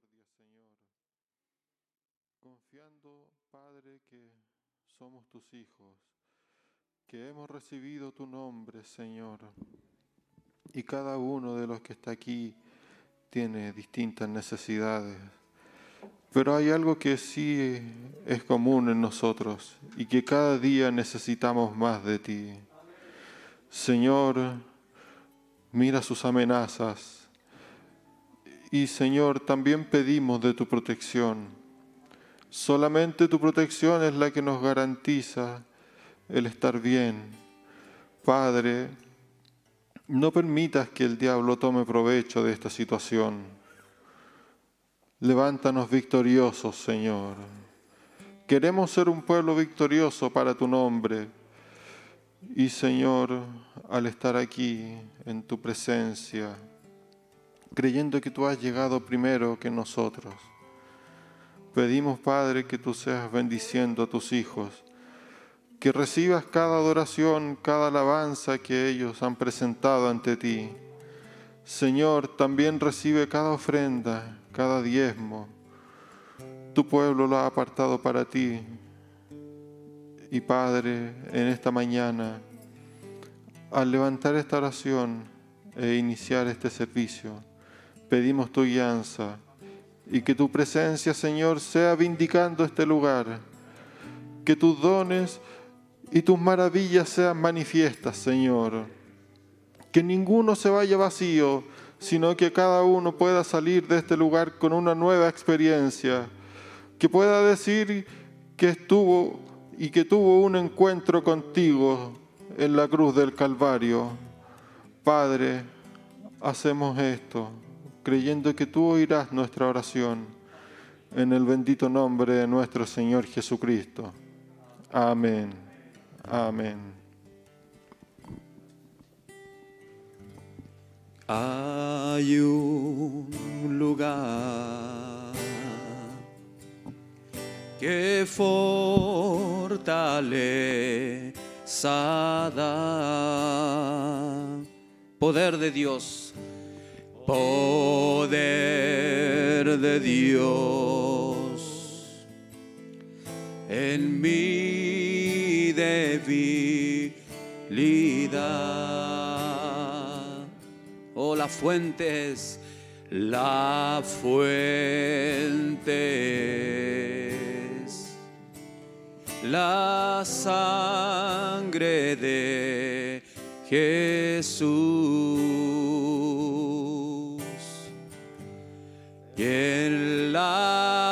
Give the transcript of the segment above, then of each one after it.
misericordia, Señor. Confiando, Padre, que somos tus hijos, que hemos recibido tu nombre, Señor. Y cada uno de los que está aquí tiene distintas necesidades. Pero hay algo que sí es común en nosotros y que cada día necesitamos más de ti. Señor, mira sus amenazas. Y Señor, también pedimos de tu protección. Solamente tu protección es la que nos garantiza el estar bien. Padre, no permitas que el diablo tome provecho de esta situación. Levántanos victoriosos, Señor. Queremos ser un pueblo victorioso para tu nombre. Y Señor, al estar aquí en tu presencia, creyendo que tú has llegado primero que nosotros, pedimos, Padre, que tú seas bendiciendo a tus hijos que recibas cada adoración, cada alabanza que ellos han presentado ante ti. Señor, también recibe cada ofrenda, cada diezmo. Tu pueblo lo ha apartado para ti. Y Padre, en esta mañana, al levantar esta oración e iniciar este servicio, pedimos tu guianza y que tu presencia, Señor, sea vindicando este lugar. Que tus dones y tus maravillas sean manifiestas, Señor. Que ninguno se vaya vacío, sino que cada uno pueda salir de este lugar con una nueva experiencia, que pueda decir que estuvo y que tuvo un encuentro contigo en la cruz del Calvario. Padre, hacemos esto creyendo que tú oirás nuestra oración en el bendito nombre de nuestro Señor Jesucristo. Amén. Amén. Hay un lugar que fortaleza. Poder de Dios, poder de Dios en mí debilidad. Oh, la fuente es, la fuente la sangre de Jesús.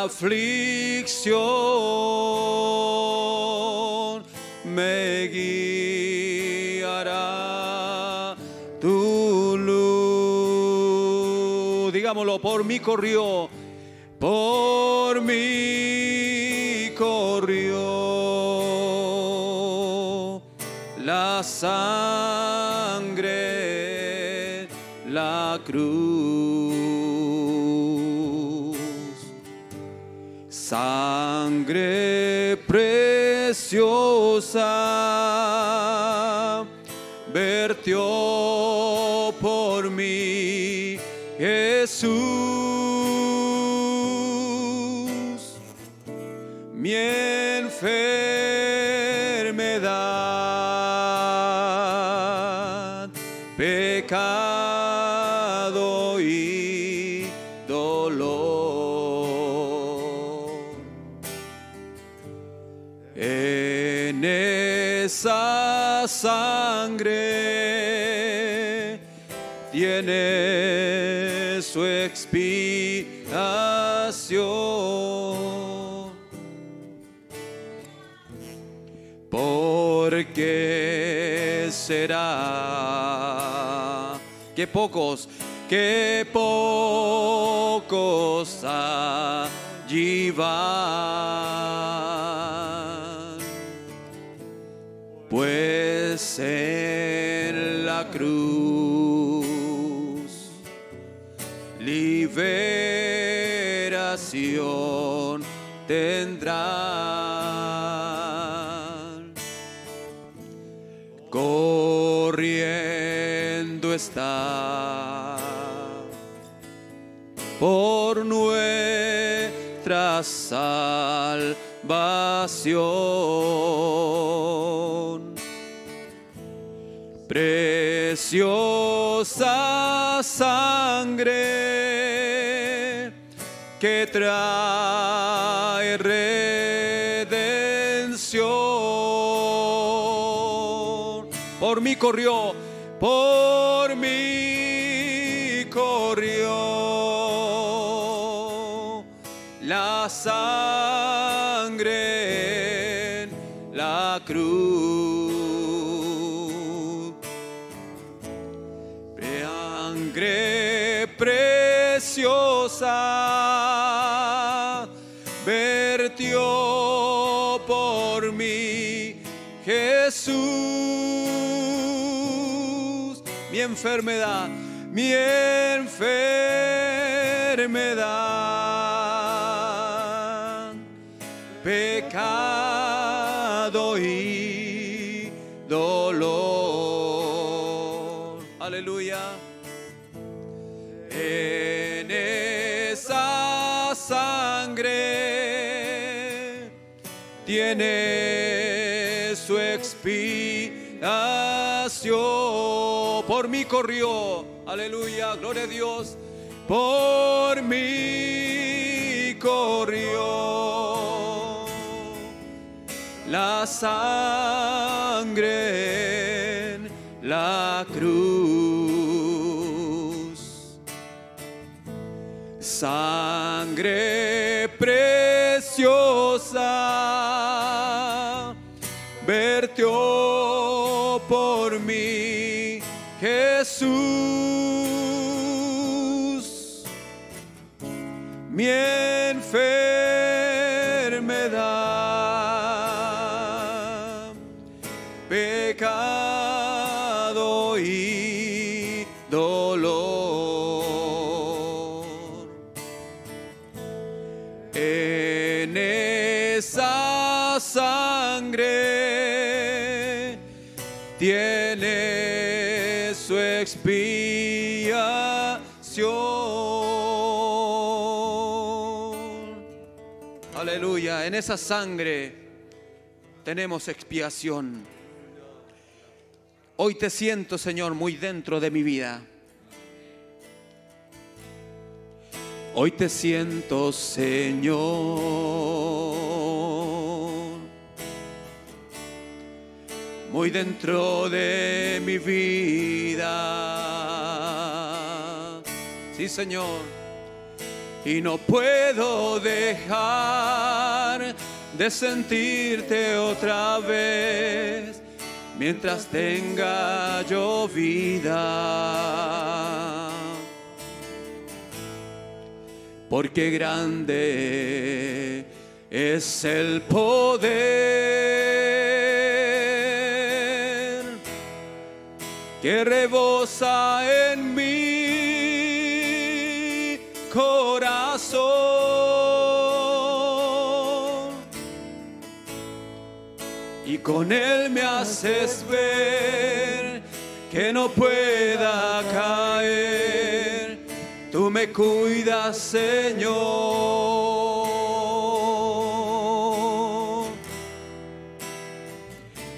Aflicción me guiará tu luz. Digámoslo, por mí corrió, por mí corrió la sangre, preciosa vertió por mí Jesús que pocos, que pocos allí van, pues en la cruz liberación tendrán. Está por nuestra salvación. Preciosa sangre que trae redención. Por mí corrió, por la sangre en la cruz. Sangre preciosa vertió por mí Jesús mi enfermedad, mi enfermedad, pecado y dolor. Aleluya. En esa sangre tiene su expiación. Por mí corrió, aleluya, gloria a Dios. Por mí corrió la sangre en la cruz. Sangre preciosa vertió por mí Jesús mi enfermedad, esa sangre tenemos expiación. Hoy te siento, Señor, muy dentro de mi vida. Hoy te siento, Señor, muy dentro de mi vida. Sí, Señor. Y no puedo dejar de sentirte otra vez mientras tenga yo vida. Porque grande es el poder que rebosa en mi con él me haces ver que no pueda caer. Tú me cuidas, Señor.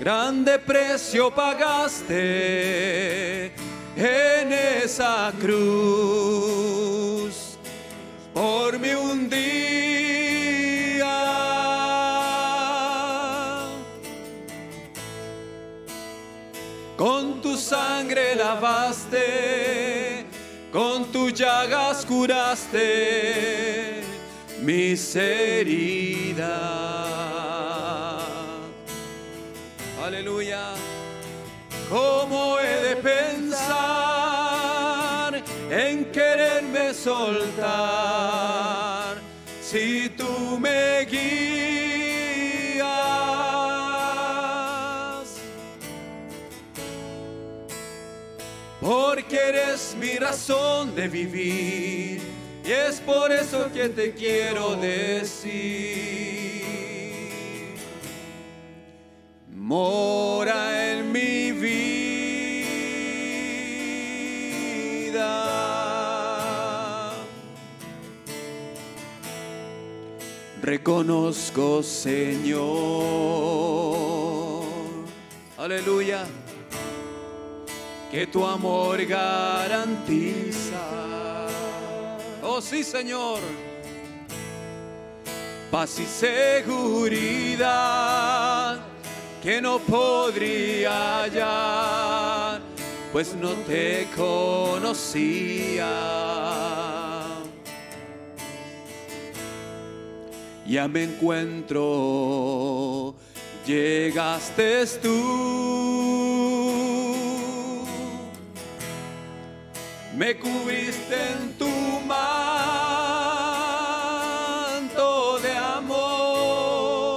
Grande precio pagaste en esa cruz por mí un sangre lavaste, con tus llagas curaste mis heridas. Aleluya. ¿Cómo he de pensar en quererme soltar razón de vivir y es por eso que te quiero decir. Mora en mi vida. reconozco, Señor. Aleluya. Que tu amor garantiza. Oh sí, Señor. Paz y seguridad que no podría hallar, pues no te conocía. Ya me encuentro, llegaste tú, me cubriste en tu manto de amor.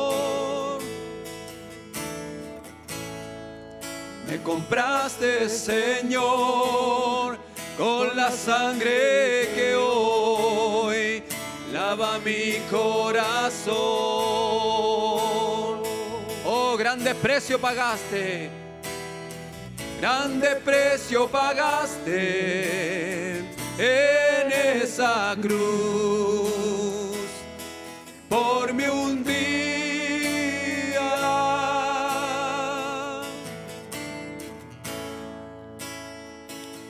Me compraste, Señor, con la sangre que hoy lava mi corazón. Oh, grande precio pagaste, grande precio pagaste en esa cruz por mi un día.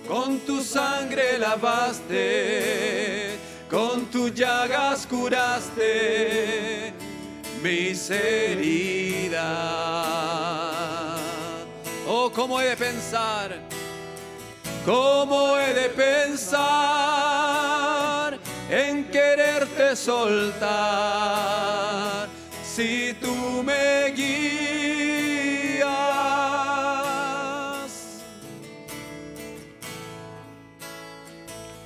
Con tu sangre lavaste, con tus llagas curaste mis heridas. Cómo he de pensar, cómo he de pensar en quererte soltar si tú me guías.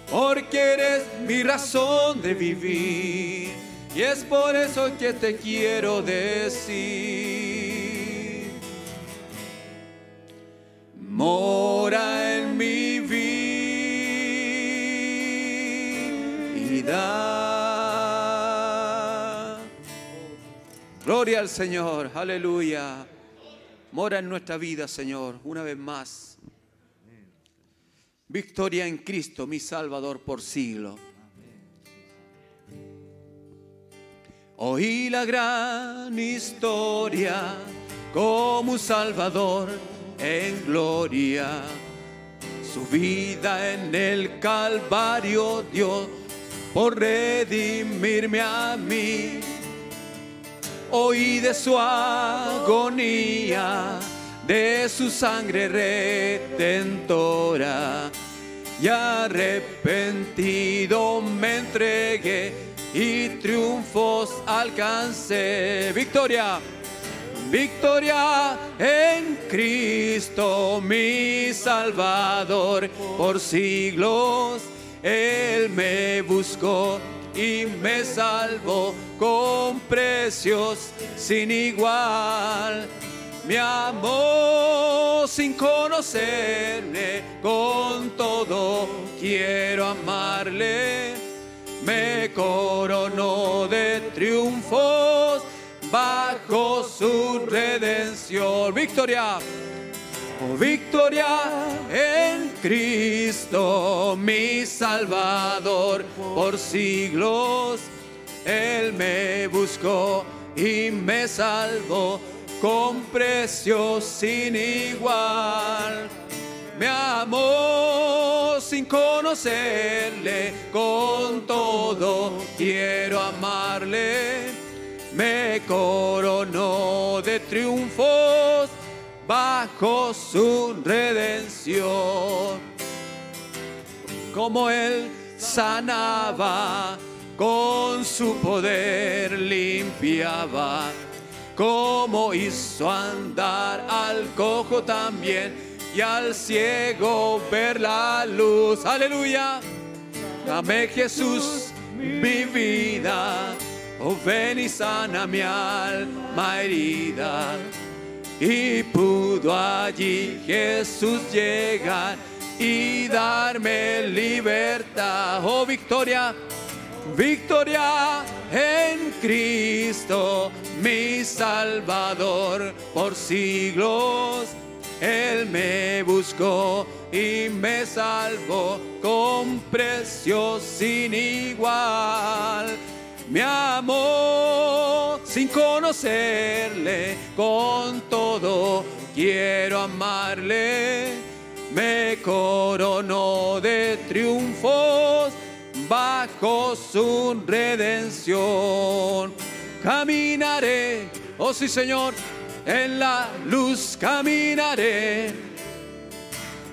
porque eres mi razón de vivir y es por eso que te quiero decir. Mora en mi vida. Gloria al Señor, aleluya. Mora en nuestra vida, Señor, una vez más. Victoria en Cristo, mi Salvador por siglo. Oí la gran historia como un Salvador en gloria. Su vida en el Calvario dio por redimirme a mí. Oí de su agonía, de su sangre redentora. Y arrepentido me entregué y triunfos alcancé. Victoria, victoria en Cristo, mi Salvador. Por siglos Él me buscó y me salvó con precios sin igual. Me amó sin conocerle, con todo quiero amarle. Me coronó de triunfos bajo su redención. Victoria. Oh, victoria en Cristo, mi Salvador, por siglos Él me buscó y me salvó con precio sin igual. Me amó sin conocerle, con todo quiero amarle. Me coronó de triunfos bajo su redención. Como él sanaba, con su poder limpiaba. Como hizo andar al cojo también y al ciego ver la luz. Aleluya. Dame Jesús mi vida. Oh, ven y sana mi alma herida. Y pudo allí Jesús llegar y darme libertad. Oh, victoria, victoria en Cristo, mi Salvador, por siglos. Él me buscó y me salvó con precio sin igual. Mi amor sin conocerle con todo. Quiero amarle, me corono de triunfos bajo su redención. Caminaré, oh sí Señor, en la luz caminaré,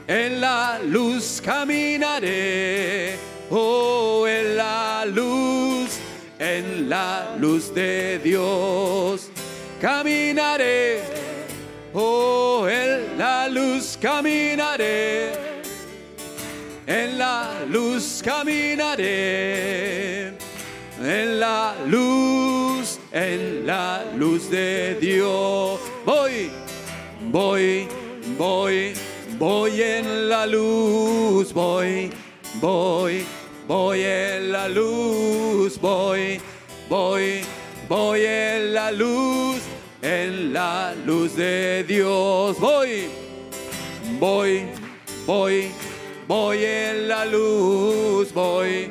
en la luz caminaré, oh en la luz, en la luz de Dios. Caminaré, oh en la luz caminaré, en la luz caminaré, en la luz en la luz de Dios. Voy, voy, voy, voy en la luz, voy, voy, voy en la luz, voy, voy, voy en la luz, en la luz de Dios. Voy, voy, voy, voy en la luz, voy,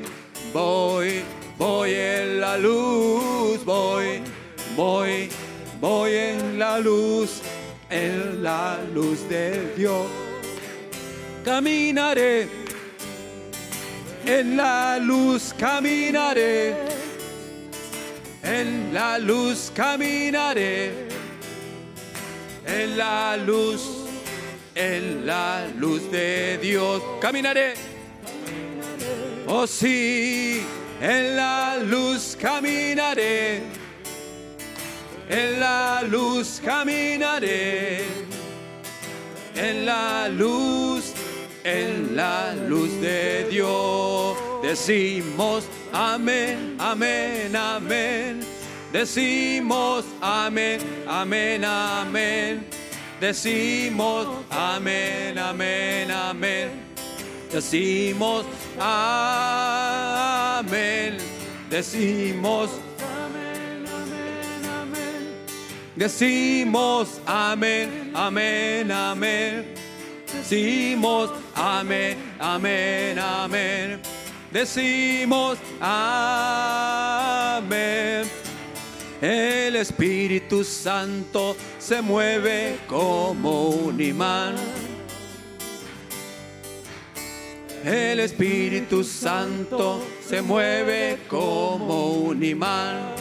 voy voy en la luz, voy, voy, voy en la luz, en la luz de Dios. Caminaré, en la luz caminaré, en la luz caminaré, en la luz, en la luz de Dios. Caminaré, oh sí en la luz caminaré, en la luz caminaré, en la luz, en la luz de Dios. Decimos amén, amén, amén. Decimos amén, amén, amén. Decimos amén, amén, amén. Decimos amén. Decimos amén, amén, amén. Decimos amén, amén, amén. Decimos amén, amén, amén. Decimos amén. El Espíritu Santo se mueve como un imán el Espíritu Santo se mueve como un imán.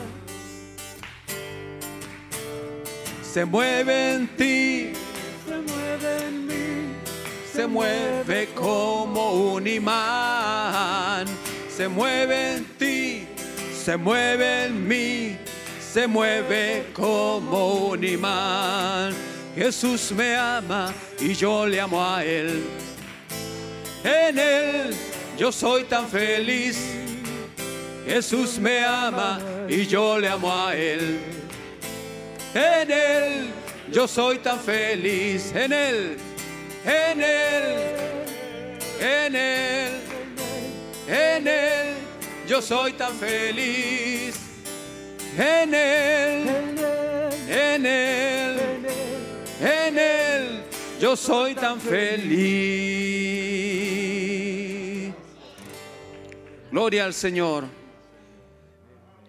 Se mueve en ti, se mueve como un imán. Se mueve en ti, se mueve en mí, se mueve como un imán. Jesús me ama y yo le amo a Él en Él yo soy tan feliz. Jesús me ama y yo le amo a Él. En Él yo soy tan feliz. En Él, en Él, en Él, en Él yo soy tan feliz. En Él, en Él, en Él yo soy tan feliz. Gloria al Señor.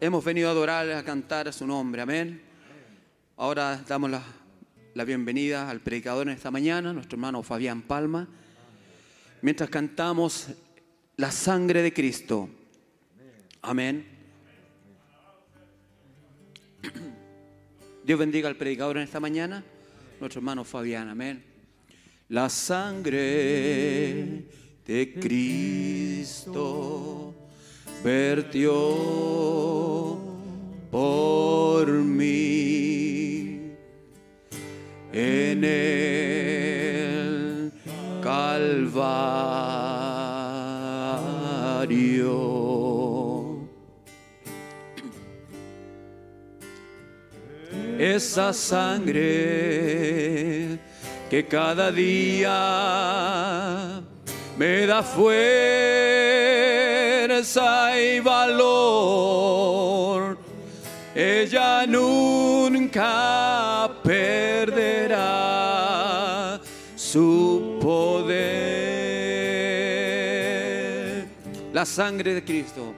Hemos venido a adorar, a cantar a su nombre. Amén. Ahora damos la, la bienvenida al predicador en esta mañana, nuestro hermano Fabián Palma. Mientras cantamos la sangre de Cristo. Amén. Dios bendiga al predicador en esta mañana, nuestro hermano Fabián. Amén. La sangre de Cristo vertió Esa sangre que cada día me da fuerza y valor. Ella nunca perderá su poder. La sangre de Cristo,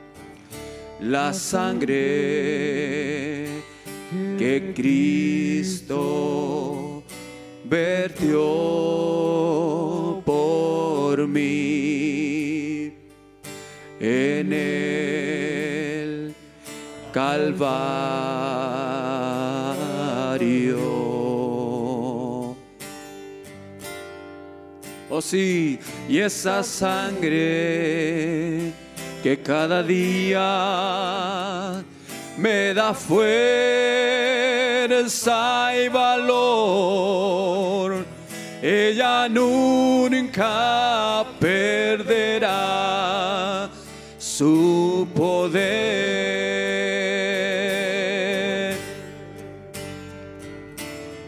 la sangre que Cristo vertió por mí en el Calvario. Oh sí, y esa sangre que cada día me da fuerza y valor. Ella nunca perderá su poder.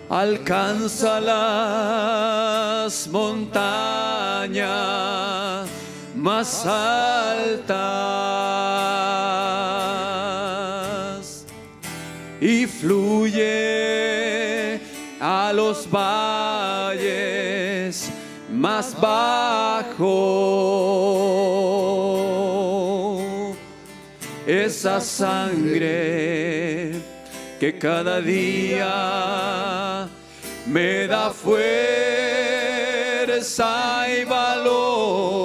Alcanza las montañas más altas valles más bajos. Esa sangre que cada día me da fuerza y valor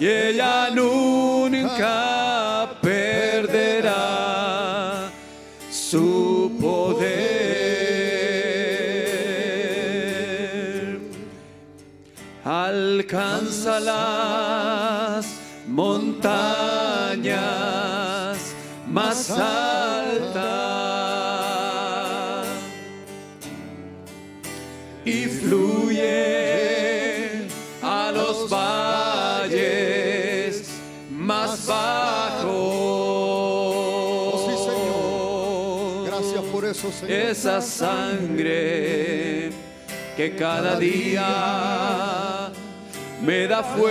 y ella nunca Alcanza las montañas más altas y fluye a los valles más bajos. Oh, sí, Señor. Gracias por eso, Señor. Esa sangre que cada día me da fuerza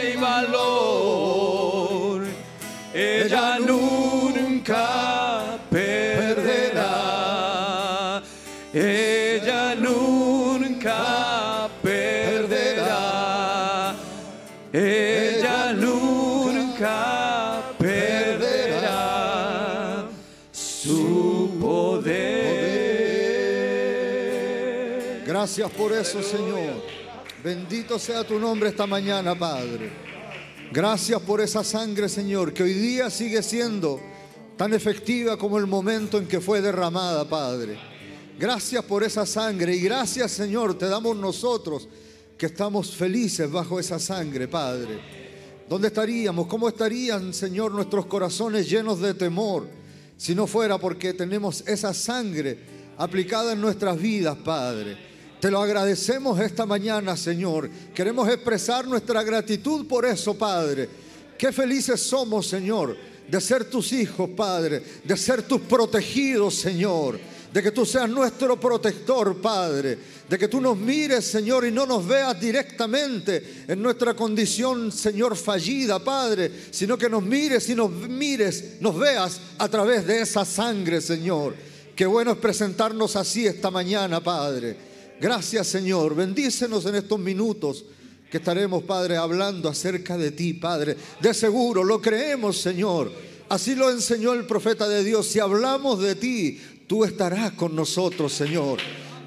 y valor. Gracias por eso, Señor. Bendito sea tu nombre esta mañana, Padre. Gracias por esa sangre, Señor, que hoy día sigue siendo tan efectiva como el momento en que fue derramada, Padre. Gracias por esa sangre y gracias, Señor, te damos nosotros que estamos felices bajo esa sangre, Padre. ¿Dónde estaríamos? ¿Cómo estarían, Señor, nuestros corazones llenos de temor si no fuera porque tenemos esa sangre aplicada en nuestras vidas, Padre? Te lo agradecemos esta mañana, Señor. Queremos expresar nuestra gratitud por eso, Padre. Qué felices somos, Señor, de ser tus hijos, Padre, de ser tus protegidos, Señor, de que tú seas nuestro protector, Padre, de que tú nos mires, Señor, y no nos veas directamente en nuestra condición, Señor, fallida, Padre, sino que nos mires y nos mires, nos veas a través de esa sangre, Señor. Qué bueno es presentarnos así esta mañana, Padre. Gracias, Señor. Bendícenos en estos minutos que estaremos, Padre, hablando acerca de ti, Padre. De seguro lo creemos, Señor. Así lo enseñó el profeta de Dios. Si hablamos de ti, tú estarás con nosotros, Señor.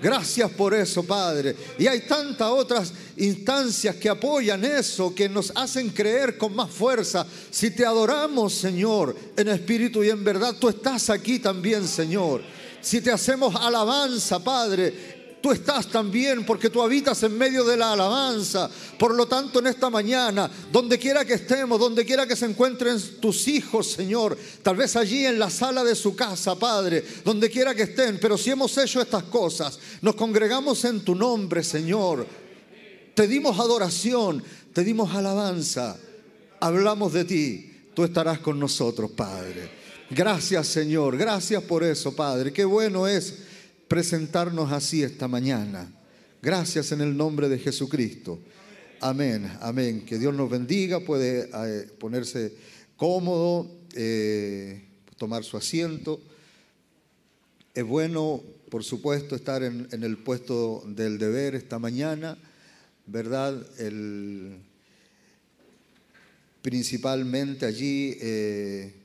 Gracias por eso, Padre. Y hay tantas otras instancias que apoyan eso, que nos hacen creer con más fuerza. Si te adoramos, Señor, en espíritu y en verdad, tú estás aquí también, Señor. Si te hacemos alabanza, Padre, Tú estás también porque tú habitas en medio de la alabanza. Por lo tanto, en esta mañana, donde quiera que estemos, donde quiera que se encuentren tus hijos, Señor, tal vez allí en la sala de su casa, Padre, donde quiera que estén, pero si hemos hecho estas cosas, nos congregamos en tu nombre, Señor. Te dimos adoración, te dimos alabanza, hablamos de ti, tú estarás con nosotros, Padre. Gracias, Señor, gracias por eso, Padre. Qué bueno es presentarnos así esta mañana. Gracias en el nombre de Jesucristo. Amén, amén. Que Dios nos bendiga. Puede eh, ponerse cómodo, eh, tomar su asiento. Es bueno, por supuesto, estar en, el puesto del deber esta mañana, ¿verdad? El, principalmente allí eh,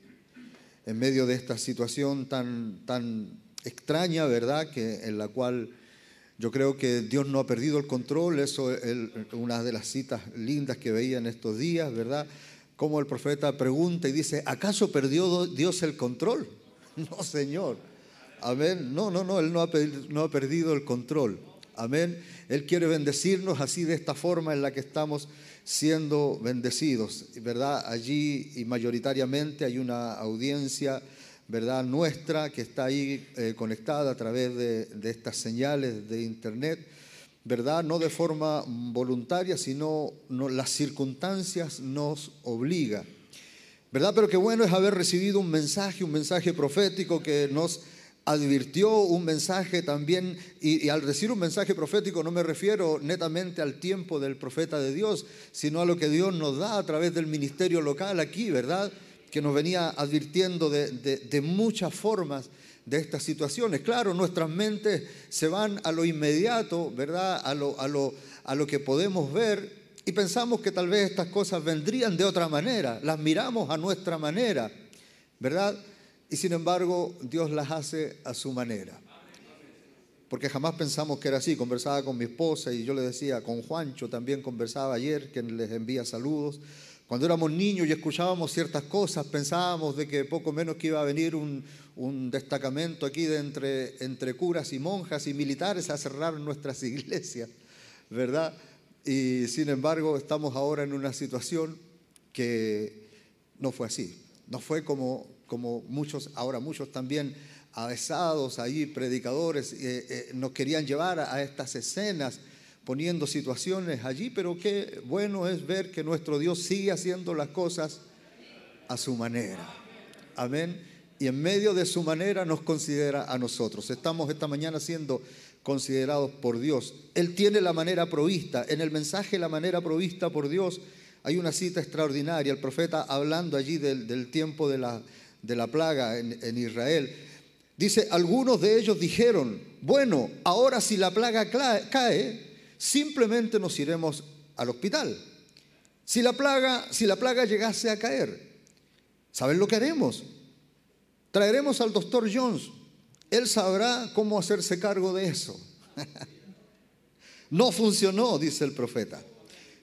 en medio de esta situación tan, tan extraña, ¿verdad? Que, en la cual yo creo que Dios no ha perdido el control. Eso es una de las citas lindas que veía en estos días, ¿verdad? Como el profeta pregunta y dice, ¿acaso perdió Dios el control? No, Señor. Amén. No, no, no, Él no ha, no ha perdido el control. Amén. Él quiere bendecirnos así de esta forma en la que estamos siendo bendecidos, ¿verdad? Allí y mayoritariamente hay una audiencia, ¿verdad? Nuestra que está ahí eh, conectada a través de, estas señales de internet, ¿verdad? No de forma voluntaria, sino no, las circunstancias nos obligan, ¿verdad? Pero qué bueno es haber recibido un mensaje, un mensaje profético que nos advirtió un mensaje también, y, al decir un mensaje profético no me refiero netamente al tiempo del profeta de Dios, sino a lo que Dios nos da a través del ministerio local aquí, ¿verdad? Que nos venía advirtiendo de, muchas formas de estas situaciones. Claro, nuestras mentes se van a lo inmediato, ¿verdad? A lo, a lo, a lo que podemos ver y pensamos que tal vez estas cosas vendrían de otra manera, las miramos a nuestra manera, ¿verdad? Y sin embargo, Dios las hace a su manera. Porque jamás pensamos que era así. Conversaba con mi esposa y yo le decía, con Juancho también conversaba ayer, que les envía saludos. Cuando éramos niños y escuchábamos ciertas cosas, pensábamos de que poco menos que iba a venir un, destacamento aquí de entre, curas y monjas y militares a cerrar nuestras iglesias, ¿verdad? Y sin embargo, estamos ahora en una situación que no fue así. No fue como, muchos, ahora muchos también avesados ahí, predicadores, eh, eh, nos querían llevar a, estas escenas poniendo situaciones allí, pero qué bueno es ver que nuestro Dios sigue haciendo las cosas a su manera. Amén. Y en medio de su manera nos considera a nosotros. Estamos esta mañana siendo considerados por Dios. Él tiene la manera provista. En el mensaje la manera provista por Dios hay una cita extraordinaria. El profeta hablando allí del tiempo de la, de la plaga en, Israel. Dice, algunos de ellos dijeron, bueno, ahora si la plaga cae, simplemente nos iremos al hospital. Si la plaga, si la plaga llegase a caer, ¿saben lo que haremos? Traeremos al doctor Jones. Él sabrá cómo hacerse cargo de eso. no funcionó, dice el profeta.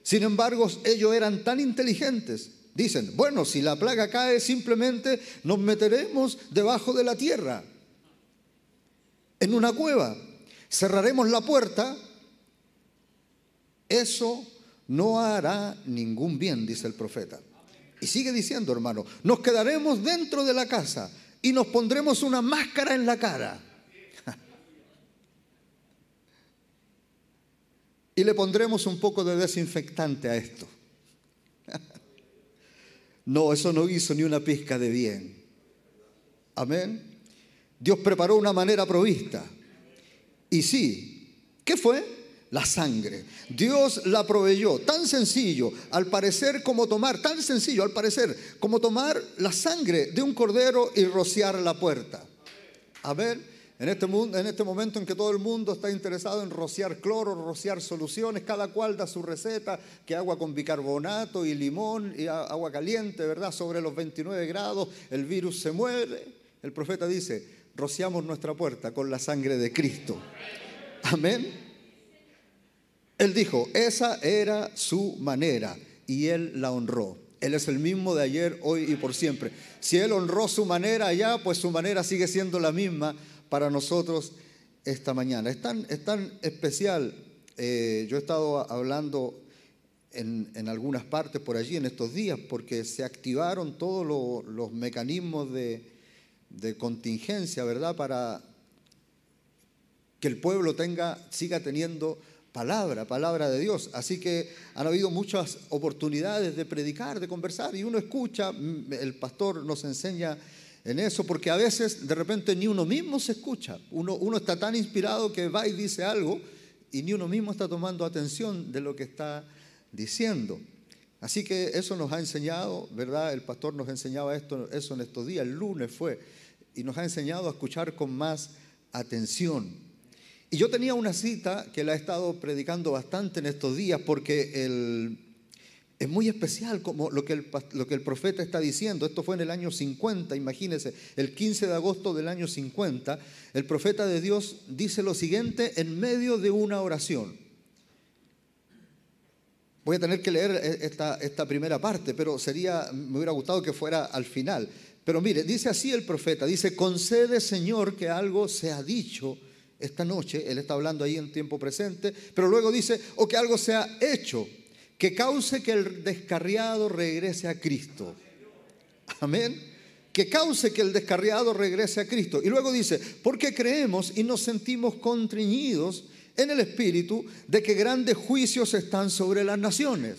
Sin embargo, ellos eran tan inteligentes Dicen, bueno, si la plaga cae, simplemente nos meteremos debajo de la tierra, en una cueva, cerraremos la puerta, eso no hará ningún bien, dice el profeta. Y sigue diciendo, hermano, nos quedaremos dentro de la casa y nos pondremos una máscara en la cara. y le pondremos un poco de desinfectante a esto. No, eso no hizo ni una pizca de bien. Amén. Dios preparó una manera provista. Y sí, ¿qué fue? La sangre. Dios la proveyó. Tan sencillo, al parecer como tomar, tan sencillo al parecer como tomar la sangre de un cordero y rociar la puerta. Amén. En este, mundo, en este momento en que todo el mundo está interesado en rociar cloro, rociar soluciones, cada cual da su receta, que agua con bicarbonato y limón y agua caliente, ¿verdad? Sobre los 29 grados, el virus se muere. El profeta dice, rociamos nuestra puerta con la sangre de Cristo. Amén. Él dijo, esa era su manera y él la honró. Él es el mismo de ayer, hoy y por siempre. Si él honró su manera allá, pues su manera sigue siendo la misma para nosotros esta mañana. Es tan, especial. Eh, yo he estado hablando en, algunas partes por allí en estos días porque se activaron todos los mecanismos de, contingencia, ¿verdad? Para que el pueblo tenga, siga teniendo palabra, palabra de Dios. Así que han habido muchas oportunidades de predicar, de conversar, y uno escucha, el pastor nos enseña en eso, porque a veces de repente ni uno mismo se escucha. Uno, uno está tan inspirado que va y dice algo y ni uno mismo está tomando atención de lo que está diciendo. Así que eso nos ha enseñado, ¿verdad? El pastor nos enseñaba esto, eso en estos días, el lunes fue, y nos ha enseñado a escuchar con más atención. Y yo tenía una cita que la he estado predicando bastante en estos días porque Es muy especial como lo que, el, lo que el profeta está diciendo. Esto fue en el año 50, imagínense, el 15 de agosto del año 50. El profeta de Dios dice lo siguiente en medio de una oración. Voy a tener que leer e, esta, esta primera parte, pero sería, me hubiera gustado que fuera al final. Pero mire, dice así el profeta, dice, concede Señor que algo sea dicho esta noche, él está hablando ahí en tiempo presente, pero luego dice, o que algo sea hecho que cause que el descarriado regrese a Cristo. Amén. Que cause que el descarriado regrese a Cristo. Y luego dice, porque creemos y nos sentimos contriñidos en el Espíritu de que grandes juicios están sobre las naciones.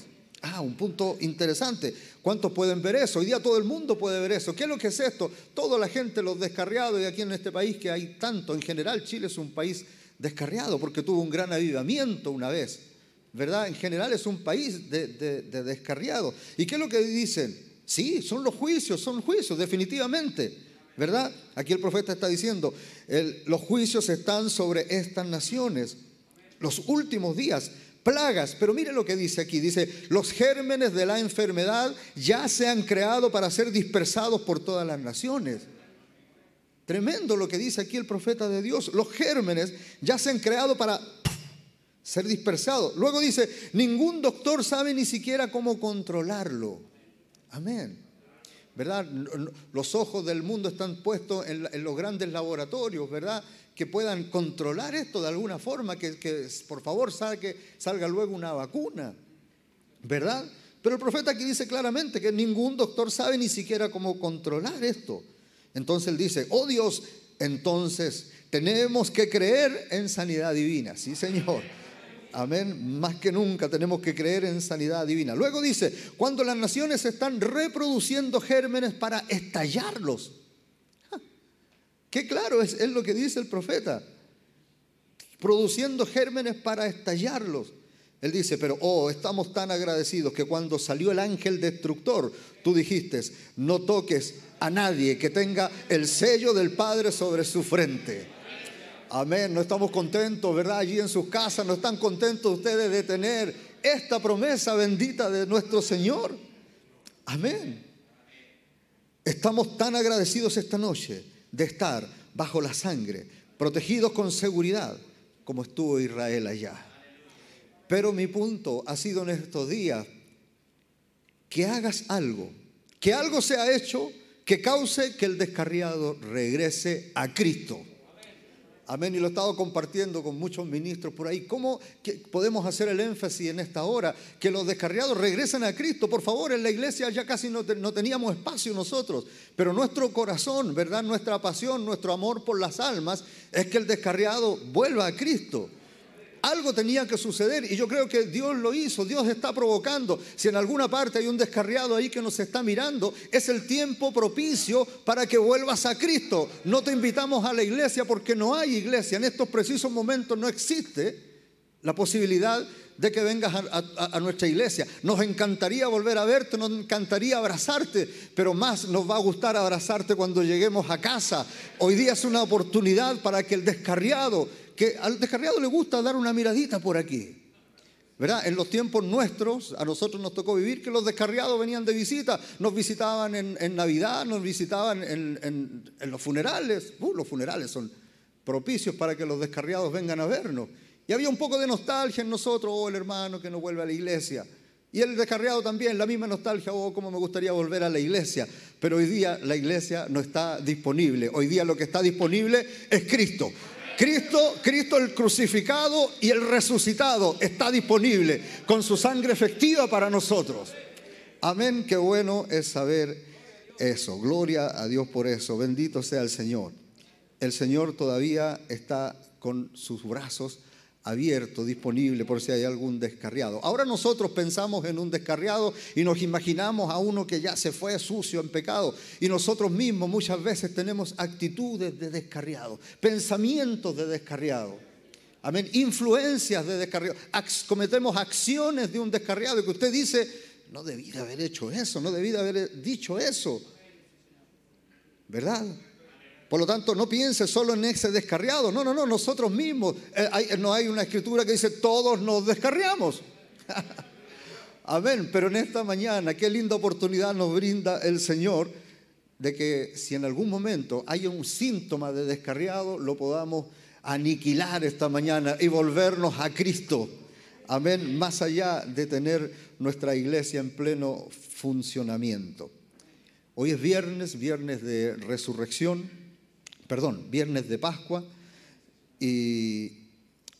Ah, un punto interesante. ¿Cuántos pueden ver eso? Hoy día todo el mundo puede ver eso. ¿Qué es lo que es esto? Toda la gente, los descarriados, y aquí en este país que hay tanto, en general Chile es un país descarriado porque tuvo un gran avivamiento una vez. ¿verdad? En general es un país de, descarriados. ¿Y qué es lo que dicen? Sí, son los juicios, son juicios, definitivamente. ¿Verdad? Aquí el profeta está diciendo, los juicios están sobre estas naciones. Los últimos días, plagas. Pero mire lo que dice aquí. Dice, los gérmenes de la enfermedad ya se han creado para ser dispersados por todas las naciones. Tremendo lo que dice aquí el profeta de Dios. Los gérmenes ya se han creado para ser dispersado. Luego dice, ningún doctor sabe ni siquiera cómo controlarlo. Amén. ¿Verdad? Los ojos del mundo están puestos en, los grandes laboratorios, ¿verdad? Que puedan controlar esto de alguna forma, que, por favor salga, salga luego una vacuna, ¿verdad? Pero el profeta aquí dice claramente que ningún doctor sabe ni siquiera cómo controlar esto. Entonces él dice, oh Dios, entonces tenemos que creer en sanidad divina. Sí, Señor. Amén. Más que nunca tenemos que creer en sanidad divina. Luego dice, cuando las naciones están reproduciendo gérmenes para estallarlos. Qué claro es, es lo que dice el profeta. Produciendo gérmenes para estallarlos. Él dice, pero oh, estamos tan agradecidos que cuando salió el ángel destructor, tú dijiste, no toques a nadie que tenga el sello del Padre sobre su frente. Amén. No estamos contentos, ¿verdad? Allí en sus casas, no están contentos ustedes de tener esta promesa bendita de nuestro Señor. Amén. Estamos tan agradecidos esta noche de estar bajo la sangre, protegidos con seguridad, como estuvo Israel allá. Pero mi punto ha sido en estos días que hagas algo, que algo se ha hecho que cause que el descarriado regrese a Cristo. Amén. Y lo he estado compartiendo con muchos ministros por ahí. ¿Cómo podemos hacer el énfasis en esta hora? Que los descarriados regresen a Cristo. Por favor, en la iglesia ya casi no, no teníamos espacio nosotros. Pero nuestro corazón, ¿verdad? Nuestra pasión, nuestro amor por las almas es que el descarriado vuelva a Cristo. Algo tenía que suceder y yo creo que Dios lo hizo, Dios está provocando. Si en alguna parte hay un descarriado ahí que nos está mirando, es el tiempo propicio para que vuelvas a Cristo. No te invitamos a la iglesia porque no hay iglesia. En estos precisos momentos no existe la posibilidad de que vengas a, nuestra iglesia. Nos encantaría volver a verte, nos encantaría abrazarte, pero más nos va a gustar abrazarte cuando lleguemos a casa. Hoy día es una oportunidad para que el descarriado que al descarriado le gusta dar una miradita por aquí. ¿Verdad? En los tiempos nuestros, a nosotros nos tocó vivir que los descarriados venían de visita, nos visitaban en, Navidad, nos visitaban en, los funerales. Uh, los funerales son propicios para que los descarriados vengan a vernos. Y había un poco de nostalgia en nosotros, oh, el hermano que no vuelve a la iglesia. Y el descarriado también, la misma nostalgia, oh, cómo me gustaría volver a la iglesia. Pero hoy día la iglesia no está disponible. Hoy día lo que está disponible es Cristo. Cristo, Cristo el crucificado y el resucitado está disponible con su sangre efectiva para nosotros. Amén, qué bueno es saber eso. Gloria a Dios por eso. Bendito sea el Señor. El Señor todavía está con sus brazos abierto, disponible por si hay algún descarriado. Ahora nosotros pensamos en un descarriado y nos imaginamos a uno que ya se fue sucio en pecado y nosotros mismos muchas veces tenemos actitudes de descarriado, pensamientos de descarriado. Amén, influencias de descarriado. Cometemos acciones de un descarriado que usted dice, no debí de haber hecho eso, no debí de haber dicho eso. ¿Verdad? Por lo tanto, no piense solo en ese descarriado. No, no, no, nosotros mismos. Eh, no hay una escritura que dice todos nos descarriamos. Amén. Pero en esta mañana, qué linda oportunidad nos brinda el Señor de que si en algún momento hay un síntoma de descarriado, lo podamos aniquilar esta mañana y volvernos a Cristo. Amén. Más allá de tener nuestra iglesia en pleno funcionamiento. Hoy es viernes, viernes de resurrección, perdón, viernes de Pascua y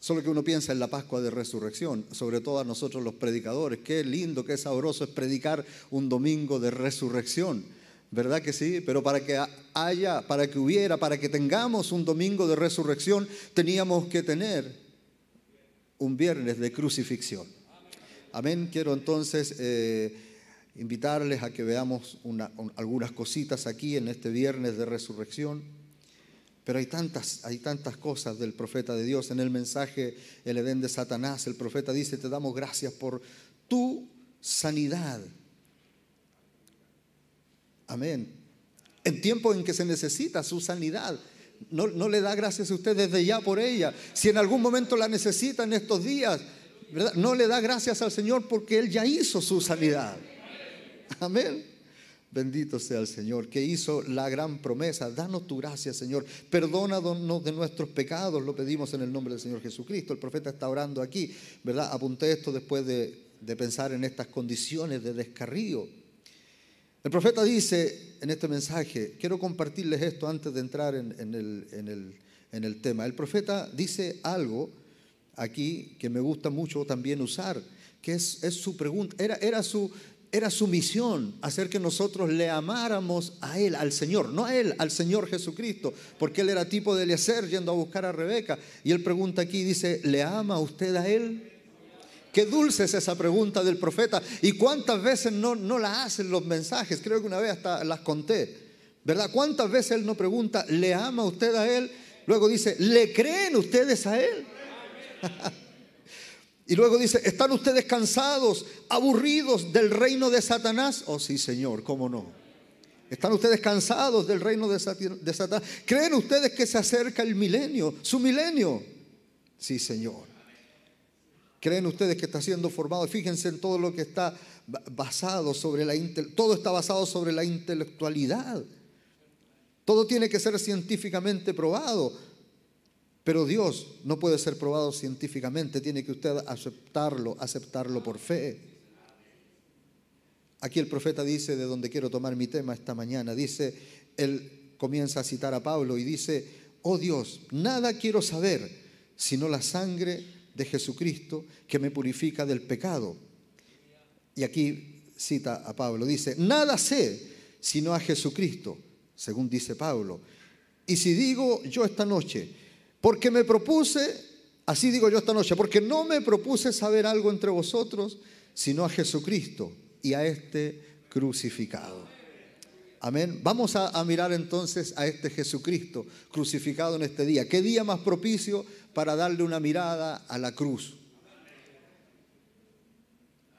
Solo que uno piensa en la Pascua de Resurrección, sobre todo a nosotros los predicadores. Qué lindo, qué sabroso es predicar un domingo de resurrección. ¿Verdad que sí? Pero para que haya, para que hubiera, para que tengamos un domingo de resurrección, teníamos que tener un viernes de crucifixión. Amén. Quiero entonces eh, invitarles a que veamos algunas cositas aquí en este viernes de resurrección. Pero hay tantas, hay tantas cosas del profeta de Dios. En el mensaje, el Edén de Satanás, el profeta dice, te damos gracias por tu sanidad. Amén. En tiempo en que se necesita su sanidad. No, no, le da gracias a usted desde ya por ella. Si en algún momento la necesita en estos días, no le da gracias al Señor porque Él ya hizo su sanidad. Amén. Bendito sea el Señor, que hizo la gran promesa. Danos tu gracia, Señor. Perdónanos de nuestros pecados, lo pedimos en el nombre del Señor Jesucristo. El profeta está orando aquí, ¿verdad? Apunté esto después de, pensar en estas condiciones de descarrío. El profeta dice en este mensaje, quiero compartirles esto antes de entrar en, el, tema. El profeta dice algo aquí que me gusta mucho también usar, que es, su pregunta, era, era su, era su misión hacer que nosotros le amáramos a Él, al Señor, no a Él, al Señor Jesucristo, porque Él era tipo de Eliezer yendo a buscar a Rebeca. Y Él pregunta aquí, dice, ¿le ama usted a Él? Qué dulce es esa pregunta del profeta. ¿Y cuántas veces no, no la hacen los mensajes? Creo que una vez hasta las conté. ¿Verdad? ¿Cuántas veces Él no pregunta, ¿le ama usted a Él? Luego dice, ¿le creen ustedes a Él? Y luego dice, ¿están ustedes cansados, aburridos del reino de Satanás? Oh sí, Señor, ¿cómo no? ¿Están ustedes cansados del reino de Satanás? ¿Creen ustedes que se acerca el milenio, su milenio? Sí, Señor. ¿Creen ustedes que está siendo formado? Fíjense en todo lo que está basado sobre la todo está basado sobre la intelectualidad. Todo tiene que ser científicamente probado. Pero Dios no puede ser probado científicamente, tiene que usted aceptarlo, aceptarlo por fe. Aquí el profeta dice, de donde quiero tomar mi tema esta mañana, dice, él comienza a citar a Pablo y dice, oh Dios, nada quiero saber sino la sangre de Jesucristo que me purifica del pecado. Y aquí cita a Pablo, dice, nada sé sino a Jesucristo, según dice Pablo. Y si digo yo esta noche, porque me propuse, así digo yo esta noche, porque no me propuse saber algo entre vosotros, sino a Jesucristo y a este crucificado. Amén. Vamos a, mirar entonces a este Jesucristo crucificado en este día. ¿Qué día más propicio para darle una mirada a la cruz?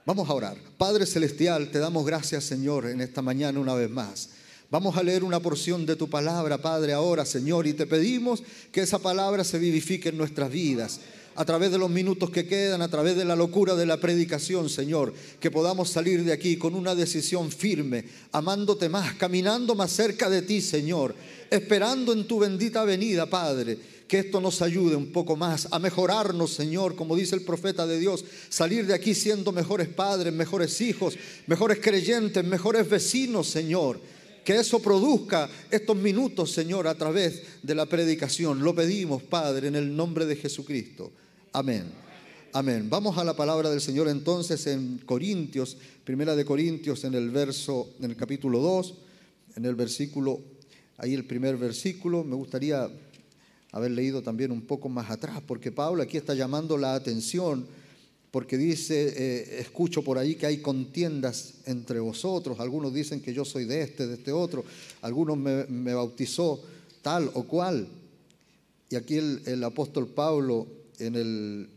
Vamos a orar. Padre Celestial, te damos gracias Señor en esta mañana una vez más. Vamos a leer una porción de tu palabra, Padre, ahora, Señor, y te pedimos que esa palabra se vivifique en nuestras vidas a través de los minutos que quedan, a través de la locura de la predicación, Señor, que podamos salir de aquí con una decisión firme, amándote más, caminando más cerca de ti, Señor, esperando en tu bendita venida, Padre. Que esto nos ayude un poco más a mejorarnos, Señor, como dice el profeta de Dios, salir de aquí siendo mejores padres, mejores hijos, mejores creyentes, mejores vecinos, Señor que eso produzca estos minutos, Señor, a través de la predicación. Lo pedimos, Padre, en el nombre de Jesucristo. Amén. Amén. Vamos a la palabra del Señor entonces en Corintios, primera de Corintios, en el verso, en el capítulo 2, en el versículo, ahí el primer versículo. Me gustaría haber leído también un poco más atrás, porque Pablo aquí está llamando la atención porque dice, eh, escucho por ahí que hay contiendas entre vosotros, algunos dicen que yo soy de este, de este otro, algunos me, bautizó tal o cual. Y aquí el, apóstol Pablo en el,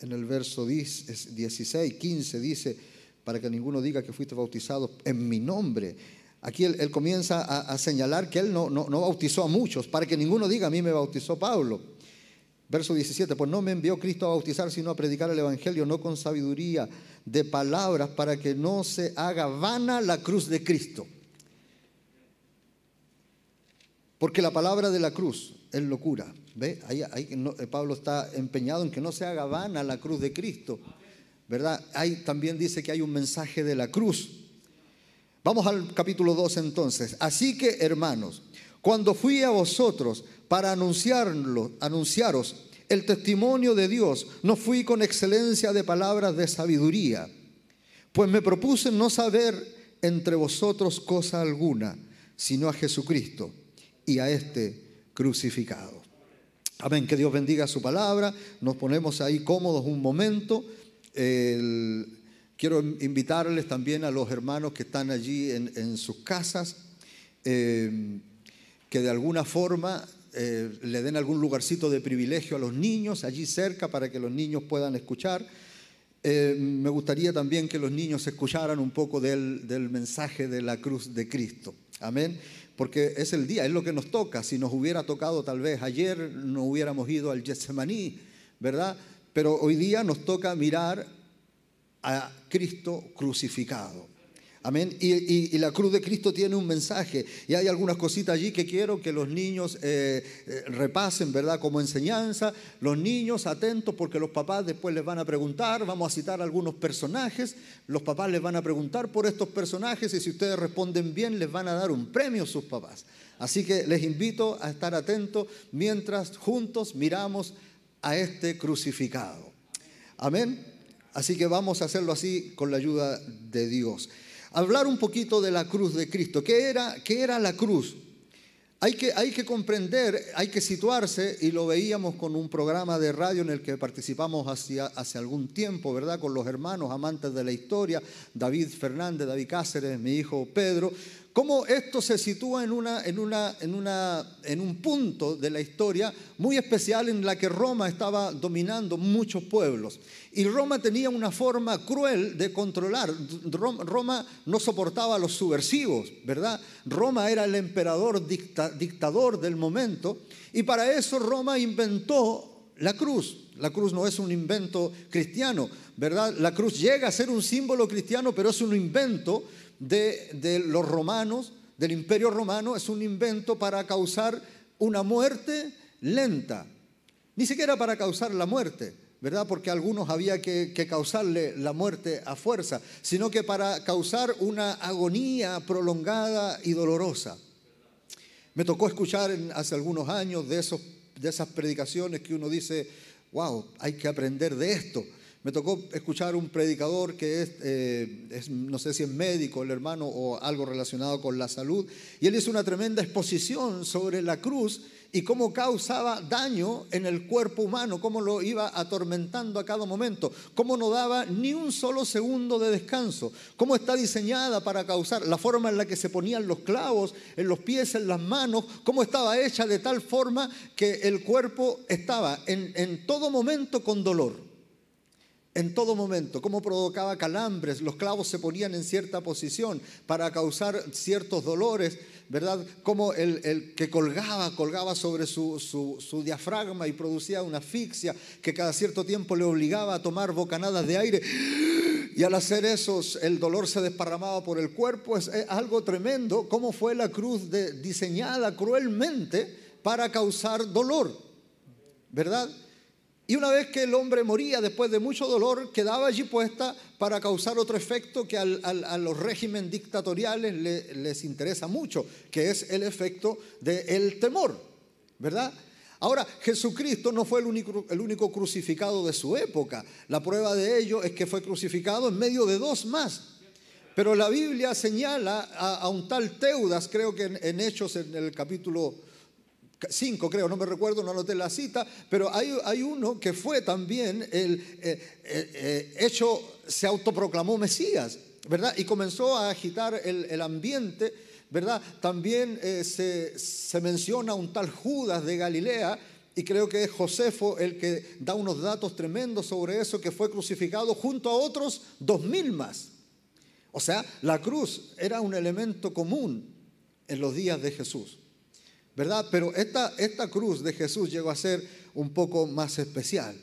en el verso 16, 15 dice, para que ninguno diga que fuiste bautizado en mi nombre. Aquí él, comienza a, señalar que él no, no, no bautizó a muchos, para que ninguno diga a mí me bautizó Pablo. Verso 17, pues no me envió Cristo a bautizar, sino a predicar el Evangelio, no con sabiduría de palabras para que no se haga vana la cruz de Cristo. Porque la palabra de la cruz es locura. ¿Ve? Ahí, eh, Pablo está empeñado en que no se haga vana la cruz de Cristo. ¿Verdad? Ahí también dice que hay un mensaje de la cruz. Vamos al capítulo 2 entonces. Así que, hermanos, cuando fui a vosotros para anunciarlo, anunciaros el testimonio de Dios, no fui con excelencia de palabras de sabiduría, pues me propuse no saber entre vosotros cosa alguna, sino a Jesucristo y a este crucificado. Amén, que Dios bendiga su palabra. Nos ponemos ahí cómodos un momento. quiero invitarles también a los hermanos que están allí en, sus casas, eh, que de alguna forma eh, le den algún lugarcito de privilegio a los niños allí cerca para que los niños puedan escuchar. Eh, me gustaría también que los niños escucharan un poco del, del mensaje de la cruz de Cristo. Amén porque es el día, es lo que nos toca. Si nos hubiera tocado tal vez ayer, no hubiéramos ido al Getsemaní, ¿verdad? Pero hoy día nos toca mirar a Cristo crucificado. Amén. Y, la cruz de Cristo tiene un mensaje. Y hay algunas cositas allí que quiero que los niños eh, eh, repasen, ¿verdad? Como enseñanza. Los niños atentos porque los papás después les van a preguntar. Vamos a citar algunos personajes. Los papás les van a preguntar por estos personajes y si ustedes responden bien les van a dar un premio a sus papás. Así que les invito a estar atentos mientras juntos miramos a este crucificado. Amén. Así que vamos a hacerlo así con la ayuda de Dios hablar un poquito de la cruz de Cristo. ¿Qué era, qué era la cruz? Hay que, hay que, comprender, hay que situarse, y lo veíamos con un programa de radio en el que participamos hace algún tiempo, ¿verdad? Con los hermanos amantes de la historia, David Fernández, David Cáceres, mi hijo Pedro, cómo esto se sitúa en, una, en, una, en, una, en un punto de la historia muy especial en la que Roma estaba dominando muchos pueblos. Y Roma tenía una forma cruel de controlar. Roma no soportaba a los subversivos, ¿verdad? Roma era el emperador dictador del momento. Y para eso Roma inventó la cruz. La cruz no es un invento cristiano, ¿verdad? La cruz llega a ser un símbolo cristiano, pero es un invento de, los romanos, del imperio romano, es un invento para causar una muerte lenta. Ni siquiera para causar la muerte, ¿verdad? Porque a algunos había que, causarle la muerte a fuerza, sino que para causar una agonía prolongada y dolorosa. Me tocó escuchar hace algunos años de, esos, de esas predicaciones que uno dice, wow, hay que aprender de esto. Me tocó escuchar un predicador que eh, es, no sé si es médico, el hermano, o algo relacionado con la salud, y él hizo una tremenda exposición sobre la cruz y cómo causaba daño en el cuerpo humano, cómo lo iba atormentando a cada momento, cómo no daba ni un solo segundo de descanso, cómo está diseñada para causar, la forma en la que se ponían los clavos en los pies, en las manos, cómo estaba hecha de tal forma que el cuerpo estaba en, en todo momento con dolor en todo momento, cómo provocaba calambres, los clavos se ponían en cierta posición para causar ciertos dolores, ¿verdad? Como el, que colgaba, colgaba sobre su, su, diafragma y producía una asfixia que cada cierto tiempo le obligaba a tomar bocanadas de aire. Y al hacer eso, el dolor se desparramaba por el cuerpo. Es, algo tremendo. ¿Cómo fue la cruz diseñada cruelmente para causar dolor? ¿Verdad? Y una vez que el hombre moría después de mucho dolor, quedaba allí puesta para causar otro efecto que a los regímenes dictatoriales les interesa mucho, que es el efecto del temor, ¿verdad? Ahora, Jesucristo no fue el único, el único, crucificado de su época. La prueba de ello es que fue crucificado en medio de dos más. Pero la Biblia señala a, un tal Teudas, creo que en Hechos, en el capítulo cinco creo, no me recuerdo, no anoté la cita, pero hay, hay uno que fue también el eh, eh, eh, hecho, se autoproclamó Mesías, ¿verdad? Y comenzó a agitar el, ambiente, ¿verdad? También se, se menciona un tal Judas de Galilea, y creo que es Josefo el que da unos datos tremendos sobre eso, que fue crucificado junto a otros dos mil más. O sea, la cruz era un elemento común en los días de Jesús. ¿Verdad? Pero esta, esta cruz de Jesús llegó a ser un poco más especial.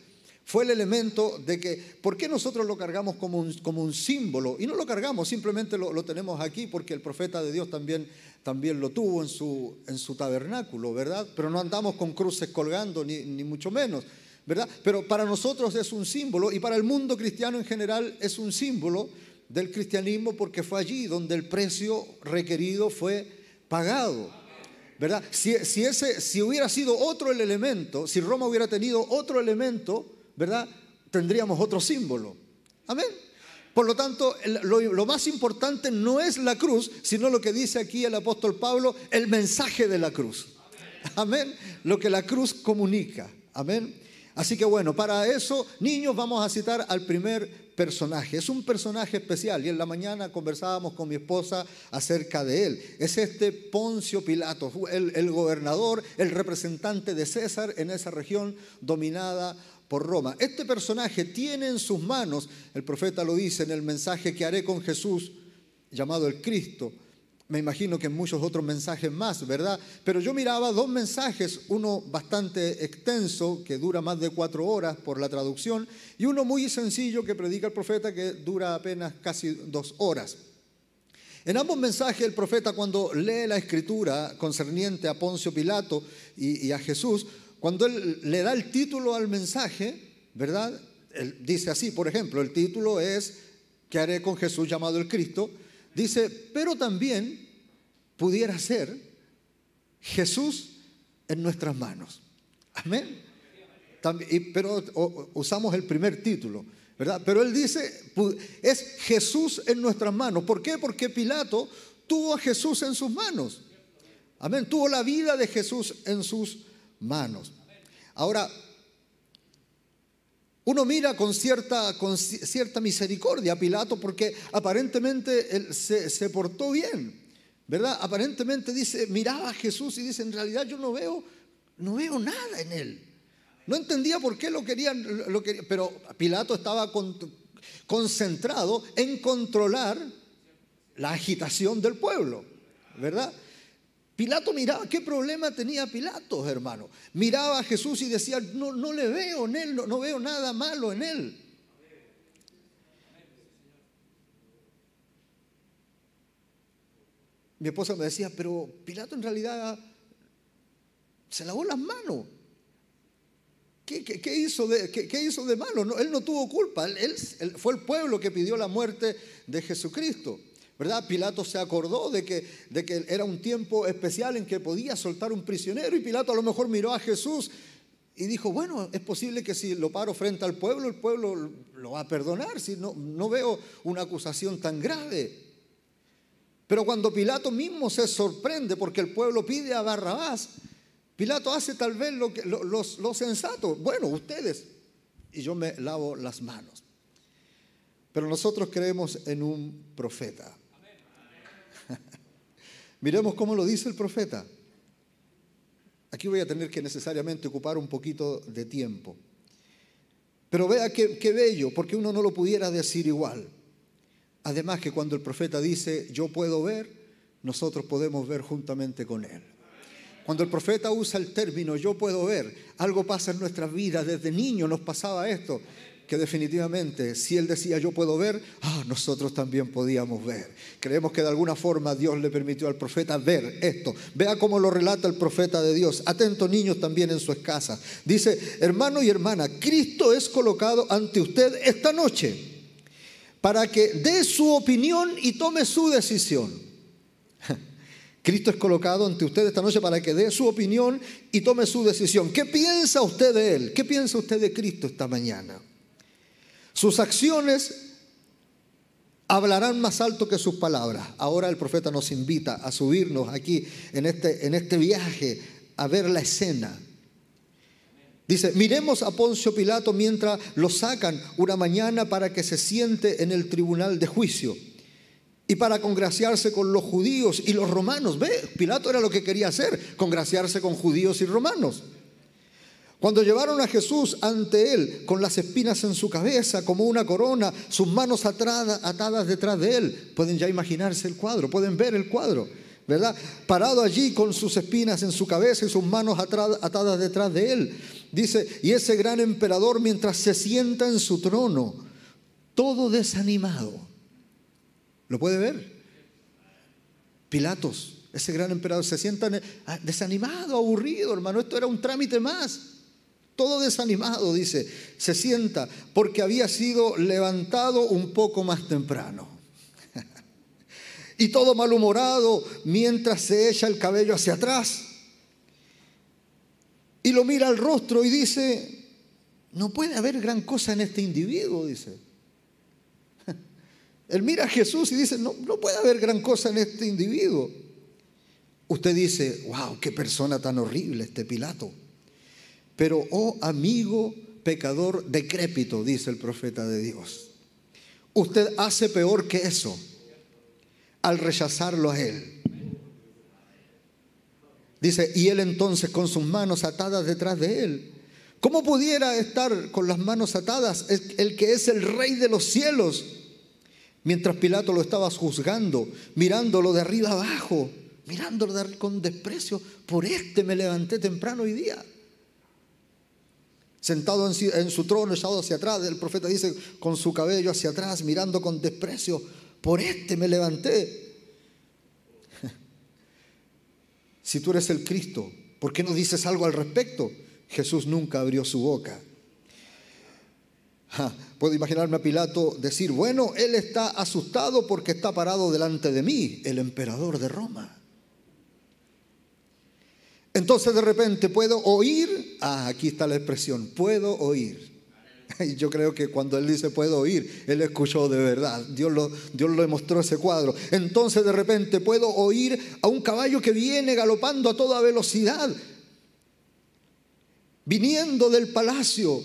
fue el elemento de que, ¿por qué nosotros lo cargamos como un, como un símbolo? Y no lo cargamos, simplemente lo, lo, tenemos aquí porque el profeta de Dios también, también lo tuvo en su, en su tabernáculo, ¿verdad? Pero no andamos con cruces colgando, ni, ni mucho menos, ¿verdad? Pero para nosotros es un símbolo y para el mundo cristiano en general es un símbolo del cristianismo porque fue allí donde el precio requerido fue pagado. ¿Verdad? Si, ese, si hubiera sido otro el elemento, si Roma hubiera tenido otro elemento, ¿verdad? Tendríamos otro símbolo. Amén. Por lo tanto, lo, lo, más importante no es la cruz, sino lo que dice aquí el apóstol Pablo, el mensaje de la cruz. Amén. Lo que la cruz comunica. Amén. Así que bueno, para eso, niños, vamos a citar al primer Es un personaje especial y en la mañana conversábamos con mi esposa acerca de él. Es este Poncio Pilato, el, el gobernador, el representante de César en esa región dominada por Roma. Este personaje tiene en sus manos, el profeta lo dice en el mensaje que haré con Jesús, llamado el Cristo, me imagino que muchos otros mensajes más, ¿verdad? Pero yo miraba dos mensajes, uno bastante extenso, que dura más de cuatro horas por la traducción, y uno muy sencillo que predica el profeta, que dura apenas casi dos horas. En ambos mensajes el profeta cuando lee la escritura concerniente a Poncio Pilato y, a Jesús, cuando él le da el título al mensaje, ¿verdad? Dice así, por ejemplo, el título es, ¿qué haré con Jesús llamado el Cristo? Dice, pero también pudiera ser Jesús en nuestras manos. Amén. También, pero usamos el primer título, ¿verdad? Pero él dice, es Jesús en nuestras manos. ¿Por qué? Porque Pilato tuvo a Jesús en sus manos. Amén. Tuvo la vida de Jesús en sus manos. Ahora, uno mira con cierta, con cierta misericordia a Pilato porque aparentemente él se, portó bien, ¿verdad? Aparentemente dice, miraba a Jesús y dice, en realidad yo no veo, no veo nada en él. No entendía por qué lo querían, pero Pilato estaba con, concentrado en controlar la agitación del pueblo, ¿verdad? Pilato miraba, ¿qué problema tenía Pilato, hermano? Miraba a Jesús y decía, no, no le veo en él, no, veo nada malo en él. Mi esposa me decía, pero Pilato en realidad se lavó las manos. ¿Qué, hizo, de, qué, hizo de malo? Él no tuvo culpa. Él, fue el pueblo que pidió la muerte de Jesucristo. ¿Verdad? Pilato se acordó de que, de que era un tiempo especial en que podía soltar un prisionero y Pilato a lo mejor miró a Jesús y dijo, bueno, es posible que si lo paro frente al pueblo, el pueblo lo va a perdonar, si no, no veo una acusación tan grave. Pero cuando Pilato mismo se sorprende porque el pueblo pide a Barrabás, Pilato hace tal vez lo, que, lo, sensato, bueno, ustedes, y yo me lavo las manos. Pero nosotros creemos en un profeta. Miremos cómo lo dice el profeta. Aquí voy a tener que necesariamente ocupar un poquito de tiempo. Pero vea qué, qué, bello, porque uno no lo pudiera decir igual. Además que cuando el profeta dice, yo puedo ver, nosotros podemos ver juntamente con él. Cuando el profeta usa el término yo puedo ver, algo pasa en nuestras vidas. Desde niño nos pasaba esto que definitivamente si él decía yo puedo ver, ah, nosotros también podíamos ver. Creemos que de alguna forma Dios le permitió al profeta ver esto. Vea cómo lo relata el profeta de Dios. Atento niños también en su casa. Dice, hermano y hermana, Cristo es colocado ante usted esta noche para que dé su opinión y tome su decisión. Cristo es colocado ante usted esta noche para que dé su opinión y tome su decisión. ¿Qué piensa usted de Él? ¿Qué piensa usted de Cristo esta mañana? Sus acciones hablarán más alto que sus palabras. Ahora el profeta nos invita a subirnos aquí en este, en este viaje a ver la escena. Dice, miremos a Poncio Pilato mientras lo sacan una mañana para que se siente en el tribunal de juicio y para congraciarse con los judíos y los romanos. Ve, Pilato era lo que quería hacer, congraciarse con judíos y romanos. Cuando llevaron a Jesús ante él con las espinas en su cabeza como una corona, sus manos atadas, detrás de él, pueden ya imaginarse el cuadro, pueden ver el cuadro, ¿verdad? Parado allí con sus espinas en su cabeza y sus manos atadas detrás de él. Dice, y ese gran emperador mientras se sienta en su trono, todo desanimado. ¿Lo puede ver? Pilatos, ese gran emperador, se sienta ah, desanimado, aburrido, hermano. Esto era un trámite más. Todo desanimado, dice, se sienta porque había sido levantado un poco más temprano. y todo malhumorado mientras se echa el cabello hacia atrás y lo mira al rostro y dice, no puede haber gran cosa en este individuo, dice. Él mira a Jesús y dice, no, no puede haber gran cosa en este individuo. Usted dice, wow, qué persona tan horrible este Pilato. Pero, oh amigo pecador decrépito, dice el profeta de Dios, usted hace peor que eso al rechazarlo a él. Dice, y él entonces con sus manos atadas detrás de él. ¿Cómo pudiera estar con las manos atadas el que es el rey de los cielos? Mientras Pilato lo estaba juzgando, mirándolo de arriba abajo, mirándolo con desprecio. Por este me levanté temprano hoy día. Sentado en su trono, echado hacia atrás, el profeta dice, con su cabello hacia atrás, mirando con desprecio. Por este me levanté. Si tú eres el Cristo, ¿por qué no dices algo al respecto? Jesús nunca abrió su boca. puedo imaginarme a Pilato decir, bueno, él está asustado porque está parado delante de mí, el emperador de Roma. Entonces de repente puedo oír, ah, aquí está la expresión, puedo oír. Y yo creo que cuando él dice puedo oír, él escuchó de verdad. Dios lo, Dios le mostró ese cuadro. Entonces de repente puedo oír a un caballo que viene galopando a toda velocidad, viniendo del palacio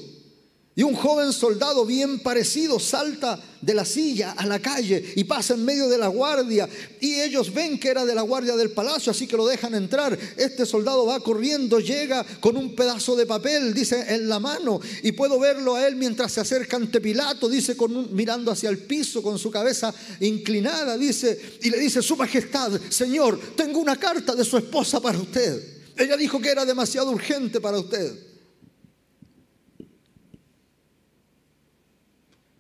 y un joven soldado bien parecido salta de la silla a la calle y pasa en medio de la guardia. Y ellos ven que era de la guardia del palacio, así que lo dejan entrar. Este soldado va corriendo, llega con un pedazo de papel, dice, en la mano. Y puedo verlo a él mientras se acerca ante Pilato, dice, con mirando hacia el piso, con su cabeza inclinada, dice, y le dice, Su Majestad, Señor, tengo una carta de su esposa para usted. Ella dijo que era demasiado urgente para usted.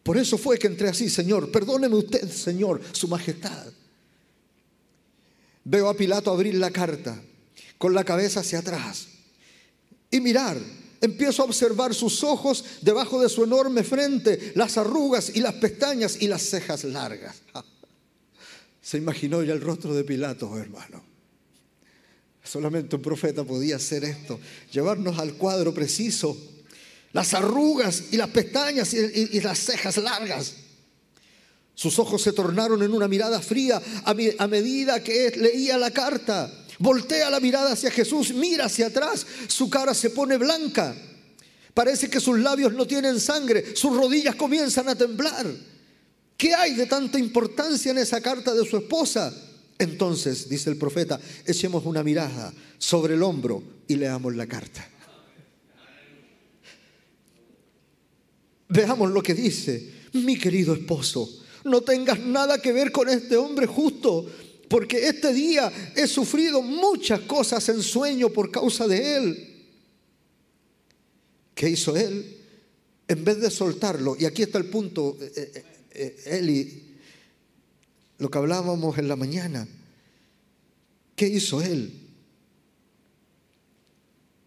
Por eso fue que entré así, Señor, perdóneme usted, Señor, su majestad. Veo a Pilato abrir la carta con la cabeza hacia atrás y mirar. Empiezo a observar sus ojos debajo de su enorme frente, las arrugas y las pestañas y las cejas largas. Se imaginó ya el rostro de Pilato, hermano. Solamente un profeta podía hacer esto, llevarnos al cuadro preciso las arrugas y las pestañas y, las cejas largas. Sus ojos se tornaron en una mirada fría a, medida que leía la carta. Voltea la mirada hacia Jesús, mira hacia atrás, su cara se pone blanca. Parece que sus labios no tienen sangre, sus rodillas comienzan a temblar. ¿Qué hay de tanta importancia en esa carta de su esposa? Entonces, dice el profeta, echemos una mirada sobre el hombro y leamos la carta. Veamos lo que dice, mi querido esposo, no tengas nada que ver con este hombre justo, porque este día he sufrido muchas cosas en sueño por causa de él. ¿Qué hizo él? En vez de soltarlo, y aquí está el punto, eh, eh, eh, Eli, lo que hablábamos en la mañana, ¿qué hizo él?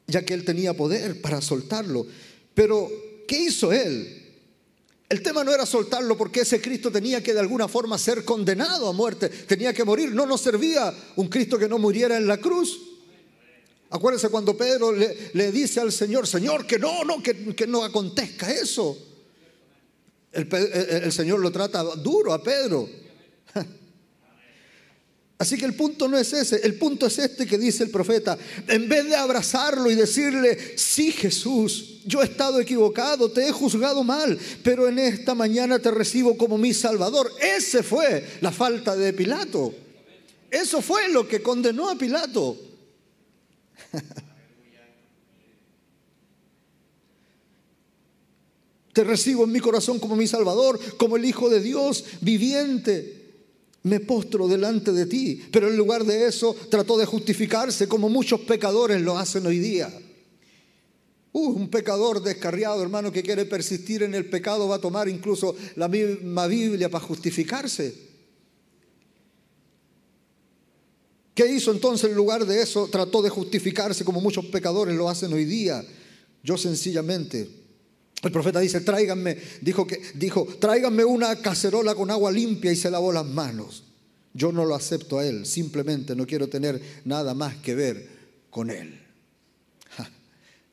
Ya que él tenía poder para soltarlo, pero ¿qué hizo él? El tema no era soltarlo porque ese Cristo tenía que de alguna forma ser condenado a muerte, tenía que morir. No nos servía un Cristo que no muriera en la cruz. Acuérdense cuando Pedro le, dice al Señor, Señor, que no, no, que, no acontezca eso. El Señor lo trata duro a Pedro. Así que el punto no es ese, el punto es este que dice el profeta. En vez de abrazarlo y decirle, sí Jesús, yo he estado equivocado, te he juzgado mal, pero en esta mañana te recibo como mi Salvador. Ese fue la falta de Pilato. Eso fue lo que condenó a Pilato. Te recibo en mi corazón como mi Salvador, como el Hijo de Dios viviente me postro delante de ti. Pero en lugar de eso trató de justificarse como muchos pecadores lo hacen hoy día. Uh, un pecador descarriado, hermano, que quiere persistir en el pecado, va a tomar incluso la misma Biblia para justificarse. ¿Qué hizo entonces en lugar de eso? Trató de justificarse como muchos pecadores lo hacen hoy día. Yo sencillamente, el profeta dice, tráiganme, dijo que, dijo, tráiganme una cacerola con agua limpia y se lavó las manos. Yo no lo acepto a él, simplemente no quiero tener nada más que ver con él.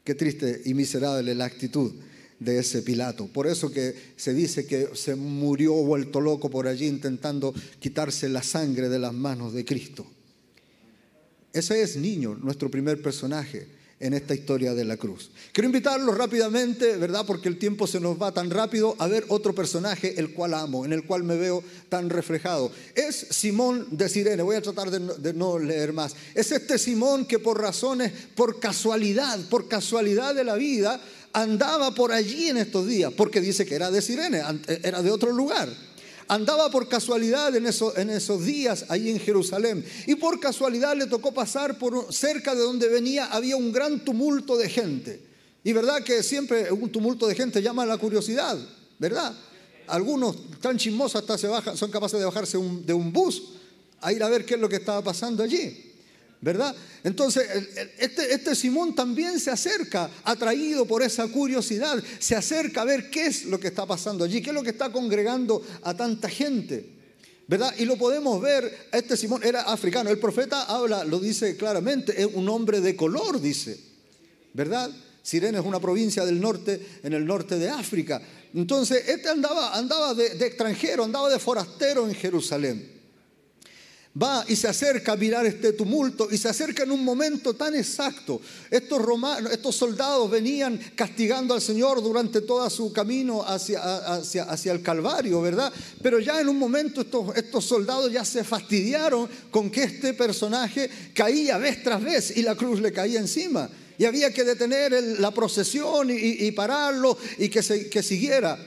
qué triste y miserable la actitud de ese Pilato. Por eso que se dice que se murió vuelto loco por allí intentando quitarse la sangre de las manos de Cristo. Ese es Niño, nuestro primer personaje en esta historia de la cruz. Quiero invitarlos rápidamente, ¿verdad? Porque el tiempo se nos va tan rápido a ver otro personaje, el cual amo, en el cual me veo tan reflejado. Es Simón de Sirene, voy a tratar de no, leer más. Es este Simón que por razones, por casualidad, por casualidad de la vida, andaba por allí en estos días, porque dice que era de Sirene, era de otro lugar andaba por casualidad en, esos días allí en Jerusalén. Y por casualidad le tocó pasar por cerca de donde venía, había un gran tumulto de gente. Y verdad que siempre un tumulto de gente llama la curiosidad, ¿verdad? Algunos tan chismosos hasta se bajan, son capaces de bajarse de un bus a ir a ver qué es lo que estaba pasando allí. ¿Verdad? Entonces, este, este, Simón también se acerca, atraído por esa curiosidad, se acerca a ver qué es lo que está pasando allí, qué es lo que está congregando a tanta gente, ¿verdad? Y lo podemos ver, este Simón era africano, el profeta habla, lo dice claramente, es un hombre de color, dice, ¿verdad? Sirene es una provincia del norte, en el norte de África. Entonces, este andaba, andaba de extranjero, andaba de forastero en Jerusalén va y se acerca a mirar este tumulto y se acerca en un momento tan exacto. Estos, romanos, estos soldados venían castigando al Señor durante todo su camino hacia, hacia, hacia, el Calvario, ¿verdad? Pero ya en un momento estos, estos soldados ya se fastidiaron con que este personaje caía vez tras vez y la cruz le caía encima. Y había que detener la procesión y, pararlo y que, se, que siguiera.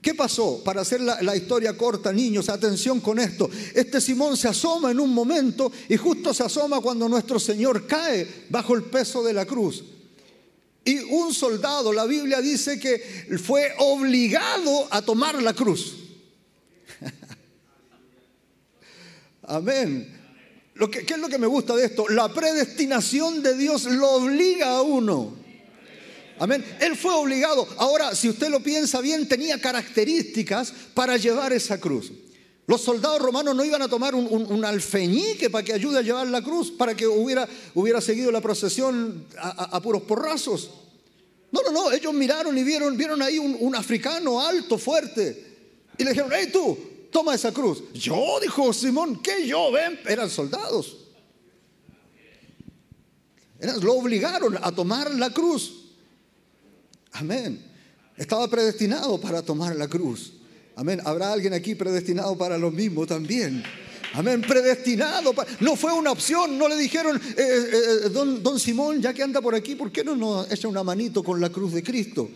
¿Qué pasó? Para hacer la, historia corta, niños, atención con esto. Este Simón se asoma en un momento y justo se asoma cuando nuestro Señor cae bajo el peso de la cruz. Y un soldado, la Biblia dice que fue obligado a tomar la cruz. Amén. Lo que, ¿Qué es lo que me gusta de esto? La predestinación de Dios lo obliga a uno. Amén. Él fue obligado. Ahora, si usted lo piensa bien, tenía características para llevar esa cruz. Los soldados romanos no iban a tomar un, alfeñique para que ayude a llevar la cruz, para que hubiera, seguido la procesión a, puros porrazos. No, no, no. Ellos miraron y vieron, vieron ahí un, africano alto, fuerte. Y le dijeron, hey tú, toma esa cruz. Yo, dijo Simón, ¿qué yo? Ven, eran soldados. lo obligaron a tomar la cruz. Amén. Estaba predestinado para tomar la cruz. Amén. ¿Habrá alguien aquí predestinado para lo mismo también? Amén, predestinado. No fue una opción, no le dijeron, eh, eh, eh, don, don, Simón, ya que anda por aquí, ¿por qué no nos echa una manito con la cruz de Cristo?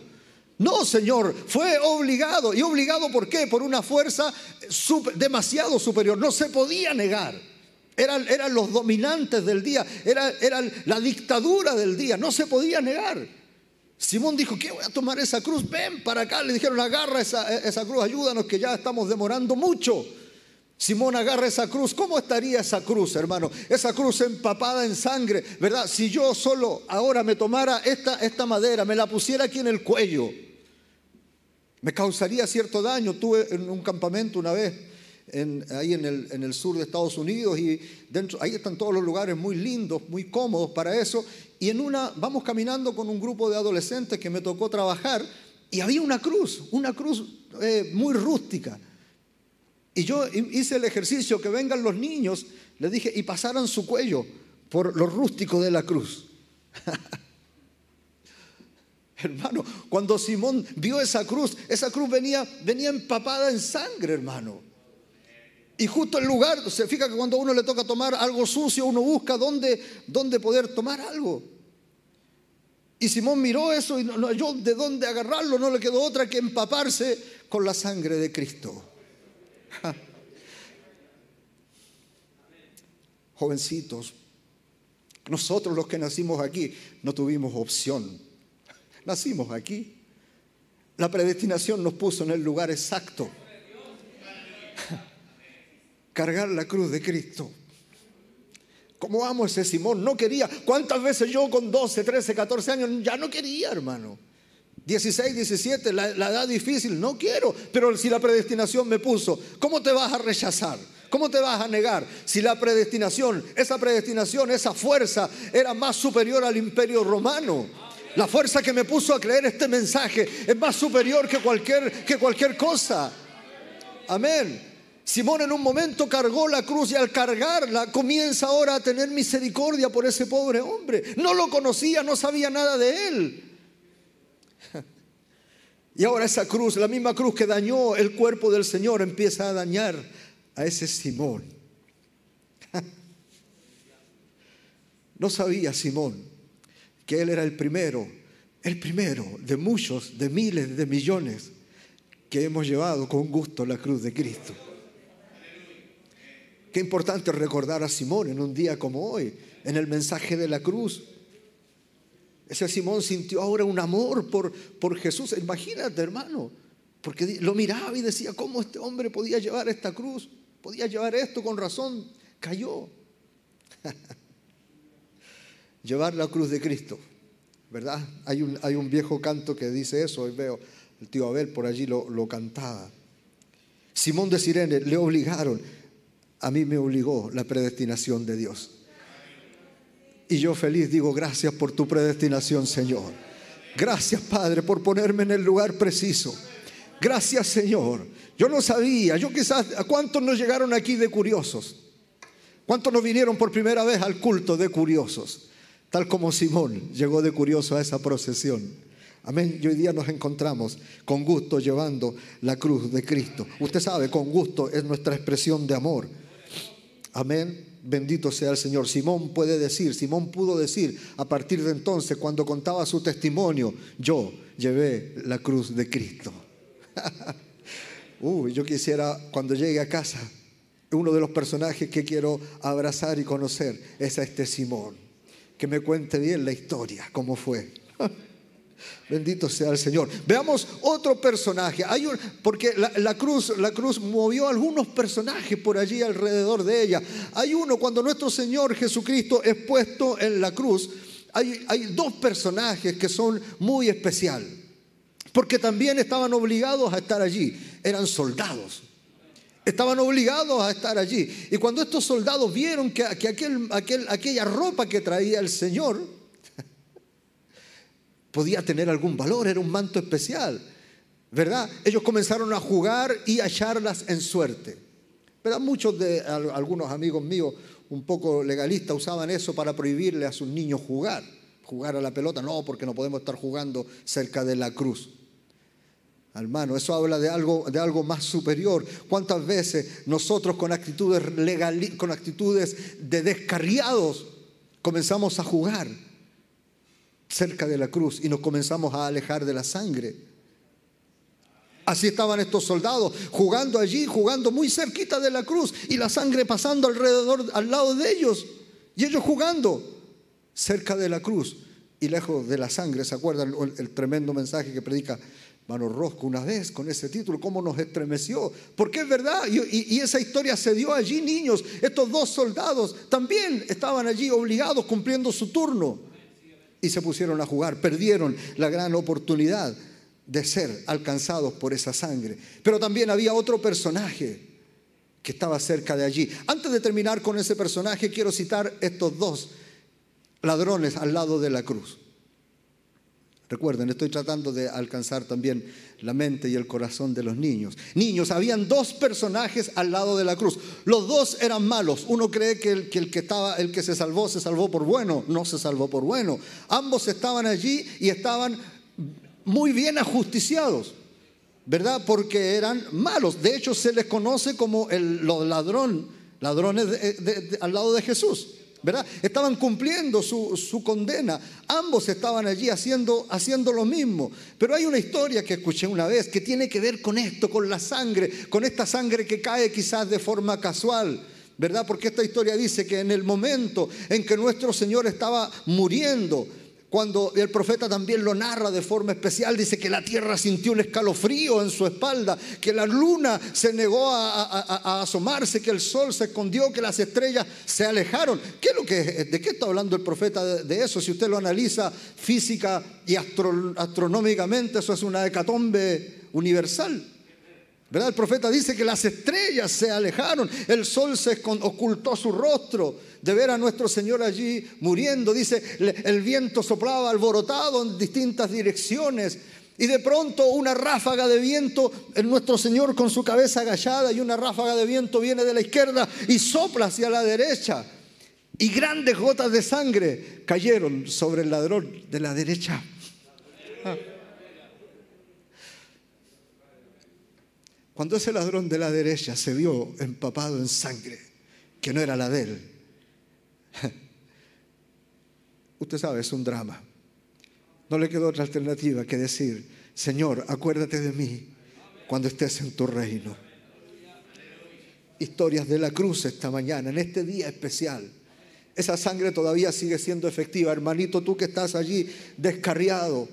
No, Señor, fue obligado. ¿Y obligado por qué? Por una fuerza demasiado superior. No se podía negar. Eran, eran los dominantes del día, era, era la dictadura del día, no se podía negar. Simón dijo, ¿qué voy a tomar esa cruz? Ven para acá. Le dijeron, agarra esa, esa cruz, ayúdanos que ya estamos demorando mucho. Simón agarra esa cruz. ¿Cómo estaría esa cruz, hermano? Esa cruz empapada en sangre, ¿verdad? Si yo solo ahora me tomara esta, esta madera, me la pusiera aquí en el cuello, me causaría cierto daño. Tuve en un campamento una vez ahí en el, sur de Estados Unidos y dentro, ahí están todos los lugares muy lindos, muy cómodos para eso. Y en una, vamos caminando con un grupo de adolescentes que me tocó trabajar y había una cruz, una cruz eh, muy rústica. Y yo hice el ejercicio que vengan los niños, les dije, y pasaran su cuello por lo rústico de la cruz. hermano, cuando Simón vio esa cruz, esa cruz venía, venía empapada en sangre, hermano. Y justo el lugar, se fija que cuando a uno le toca tomar algo sucio, uno busca dónde, dónde poder tomar algo. Y Simón miró eso y no, yo de dónde agarrarlo, no le quedó otra que empaparse con la sangre de Cristo. Jovencitos, nosotros los que nacimos aquí no tuvimos opción. Nacimos aquí. La predestinación nos puso en el lugar exacto. Cargar la cruz de Cristo. Como amo ese Simón, no quería. ¿Cuántas veces yo con 12, 13, 14 años ya no quería, hermano? 16, 17, la, la edad difícil, no quiero. Pero si la predestinación me puso, ¿cómo te vas a rechazar? ¿Cómo te vas a negar si la predestinación, esa predestinación, esa fuerza era más superior al imperio romano? La fuerza que me puso a creer este mensaje es más superior que cualquier, que cualquier cosa. Amén. Simón en un momento cargó la cruz y al cargarla comienza ahora a tener misericordia por ese pobre hombre. No lo conocía, no sabía nada de él. Y ahora esa cruz, la misma cruz que dañó el cuerpo del Señor, empieza a dañar a ese Simón. No sabía Simón que él era el primero, el primero de muchos, de miles, de millones que hemos llevado con gusto la cruz de Cristo. Qué importante recordar a Simón en un día como hoy, en el mensaje de la cruz. Ese Simón sintió ahora un amor por, por Jesús. Imagínate, hermano, porque lo miraba y decía, ¿cómo este hombre podía llevar esta cruz? Podía llevar esto con razón. Cayó. llevar la cruz de Cristo, ¿verdad? Hay un, hay un viejo canto que dice eso, hoy veo, el tío Abel por allí lo, lo cantaba. Simón de Sirene le obligaron, a mí me obligó la predestinación de Dios. Y yo feliz digo, gracias por tu predestinación, Señor. Gracias, Padre, por ponerme en el lugar preciso. Gracias, Señor. Yo no sabía, yo quizás, ¿a cuántos nos llegaron aquí de curiosos? ¿Cuántos nos vinieron por primera vez al culto de curiosos? Tal como Simón llegó de curioso a esa procesión. Amén. Y hoy día nos encontramos con gusto llevando la cruz de Cristo. Usted sabe, con gusto es nuestra expresión de amor. Amén. Bendito sea el Señor. Simón puede decir, Simón pudo decir a partir de entonces, cuando contaba su testimonio, yo llevé la cruz de Cristo. Uy, yo quisiera cuando llegue a casa, uno de los personajes que quiero abrazar y conocer es a este Simón. Que me cuente bien la historia, cómo fue. Bendito sea el Señor. Veamos otro personaje. Hay un, porque la, cruz, la cruz movió algunos personajes por allí alrededor de ella. Hay uno cuando nuestro Señor Jesucristo es puesto en la cruz. Hay, hay dos personajes que son muy especiales. Porque también estaban obligados a estar allí. Eran soldados. Estaban obligados a estar allí. Y cuando estos soldados vieron que, que aquel, aquella ropa que traía el Señor, podía tener algún valor, era un manto especial, ¿verdad? Ellos comenzaron a jugar y a echarlas en suerte. ¿Verdad? Muchos de algunos amigos míos un poco legalistas usaban eso para prohibirle a sus niños jugar, jugar a la pelota, no, porque no podemos estar jugando cerca de la cruz. Hermano, eso habla de algo, de algo más superior. ¿Cuántas veces nosotros con actitudes, con actitudes de descarriados comenzamos a jugar? Cerca de la cruz y nos comenzamos a alejar de la sangre. Así estaban estos soldados jugando allí, jugando muy cerquita de la cruz y la sangre pasando alrededor, al lado de ellos. Y ellos jugando cerca de la cruz y lejos de la sangre. ¿Se acuerdan el, tremendo mensaje que predica Mano Rosco una vez con ese título? ¿Cómo nos estremeció? Porque es verdad, y, y esa historia se dio allí, niños. Estos dos soldados también estaban allí obligados cumpliendo su turno y se pusieron a jugar. Perdieron la gran oportunidad de ser alcanzados por esa sangre. Pero también había otro personaje que estaba cerca de allí. Antes de terminar con ese personaje, quiero citar estos dos ladrones al lado de la cruz. Recuerden, estoy tratando de alcanzar también la mente y el corazón de los niños. Niños, habían dos personajes al lado de la cruz. Los dos eran malos. Uno cree que el que, estaba, el que se salvó se salvó por bueno. No se salvó por bueno. Ambos estaban allí y estaban muy bien ajusticiados, ¿verdad? Porque eran malos. De hecho, se les conoce como los ladrones al lado de Jesús. Estaban cumpliendo su, su, condena. Ambos estaban allí haciendo, haciendo lo mismo. Pero hay una historia que escuché una vez que tiene que ver con esto, con la sangre, con esta sangre que cae quizás de forma casual. ¿Verdad? Porque esta historia dice que en el momento en que nuestro Señor estaba muriendo, cuando el profeta también lo narra de forma especial, dice que la tierra sintió un escalofrío en su espalda, que la luna se negó a, asomarse, que el sol se escondió, que las estrellas se alejaron. ¿Qué es lo que, ¿De qué está hablando el profeta de, eso? Si usted lo analiza física y astronómicamente, eso es una hecatombe universal. ¿Verdad? El profeta dice que las estrellas se alejaron, el sol se ocultó su rostro de ver a nuestro Señor allí muriendo. Dice, el viento soplaba alborotado en distintas direcciones. Y de pronto una ráfaga de viento, en nuestro Señor con su cabeza agachada y una ráfaga de viento viene de la izquierda y sopla hacia la derecha. Y grandes gotas de sangre cayeron sobre el ladrón de la derecha. Ah. Cuando ese ladrón de la derecha se vio empapado en sangre, que no era la de él, usted sabe, es un drama. No le quedó otra alternativa que decir, Señor, acuérdate de mí cuando estés en tu reino. Historias de la cruz esta mañana, en este día especial. Esa sangre todavía sigue siendo efectiva. Hermanito, tú que estás allí descarriado,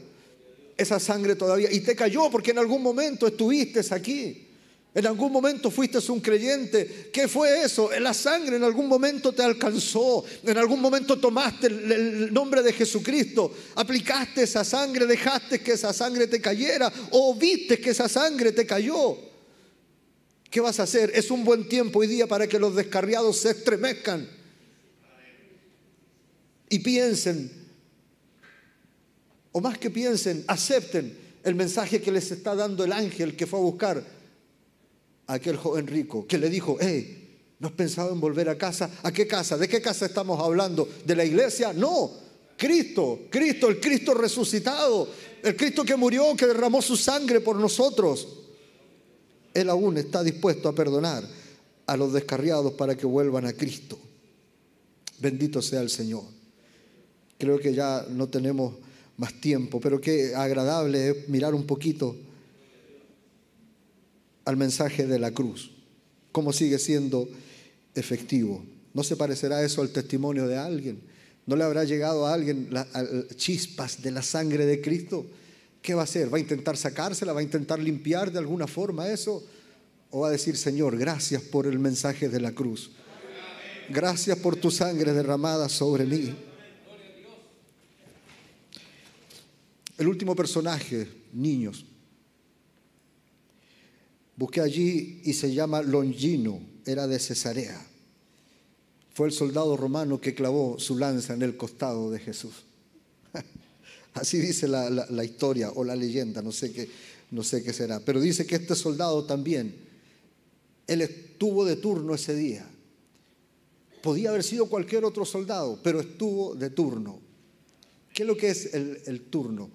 esa sangre todavía... Y te cayó porque en algún momento estuviste aquí. En algún momento fuiste un creyente. ¿Qué fue eso? La sangre en algún momento te alcanzó. En algún momento tomaste el nombre de Jesucristo. Aplicaste esa sangre, dejaste que esa sangre te cayera o viste que esa sangre te cayó. ¿Qué vas a hacer? Es un buen tiempo hoy día para que los descarriados se estremezcan y piensen, o más que piensen, acepten el mensaje que les está dando el ángel que fue a buscar aquel joven rico que le dijo, hey, ¿no has pensado en volver a casa? ¿A qué casa? ¿De qué casa estamos hablando? ¿De la iglesia? No, Cristo, Cristo, el Cristo resucitado, el Cristo que murió, que derramó su sangre por nosotros. Él aún está dispuesto a perdonar a los descarriados para que vuelvan a Cristo. Bendito sea el Señor. Creo que ya no tenemos más tiempo, pero qué agradable es mirar un poquito al mensaje de la cruz, cómo sigue siendo efectivo. ¿No se parecerá eso al testimonio de alguien? ¿No le habrá llegado a alguien chispas de la sangre de Cristo? ¿Qué va a hacer? ¿Va a intentar sacársela? ¿Va a intentar limpiar de alguna forma eso? ¿O va a decir, Señor, gracias por el mensaje de la cruz? Gracias por tu sangre derramada sobre mí. El último personaje, niños, Busqué allí y se llama Longino, era de Cesarea. Fue el soldado romano que clavó su lanza en el costado de Jesús. Así dice la, historia o la leyenda, no sé, qué, no sé qué será. Pero dice que este soldado también, él estuvo de turno ese día. Podía haber sido cualquier otro soldado, pero estuvo de turno. ¿Qué es lo que es el, el turno?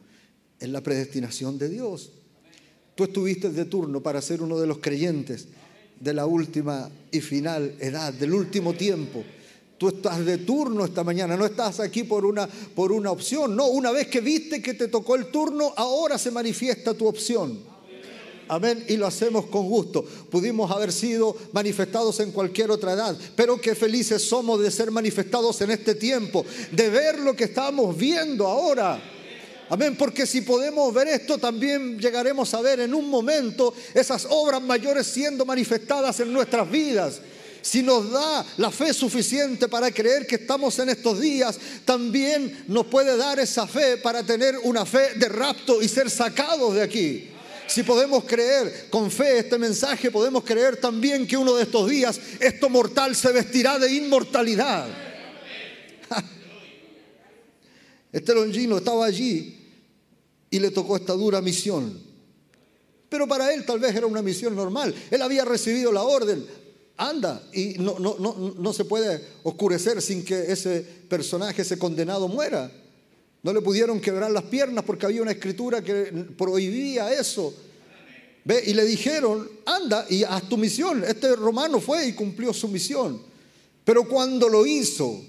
Es la predestinación de Dios. Tú estuviste de turno para ser uno de los creyentes de la última y final edad, del último tiempo. Tú estás de turno esta mañana, no estás aquí por una, por una opción. No, una vez que viste que te tocó el turno, ahora se manifiesta tu opción. Amén. Y lo hacemos con gusto. Pudimos haber sido manifestados en cualquier otra edad, pero qué felices somos de ser manifestados en este tiempo, de ver lo que estamos viendo ahora. Amén, porque si podemos ver esto, también llegaremos a ver en un momento esas obras mayores siendo manifestadas en nuestras vidas. Si nos da la fe suficiente para creer que estamos en estos días, también nos puede dar esa fe para tener una fe de rapto y ser sacados de aquí. Si podemos creer con fe este mensaje, podemos creer también que uno de estos días esto mortal se vestirá de inmortalidad. Este Longino estaba allí y le tocó esta dura misión. Pero para él tal vez era una misión normal. Él había recibido la orden, anda, y no, no, no, no se puede oscurecer sin que ese personaje, ese condenado, muera. No le pudieron quebrar las piernas porque había una escritura que prohibía eso. ¿Ve? Y le dijeron, anda y haz tu misión. Este romano fue y cumplió su misión. Pero cuando lo hizo,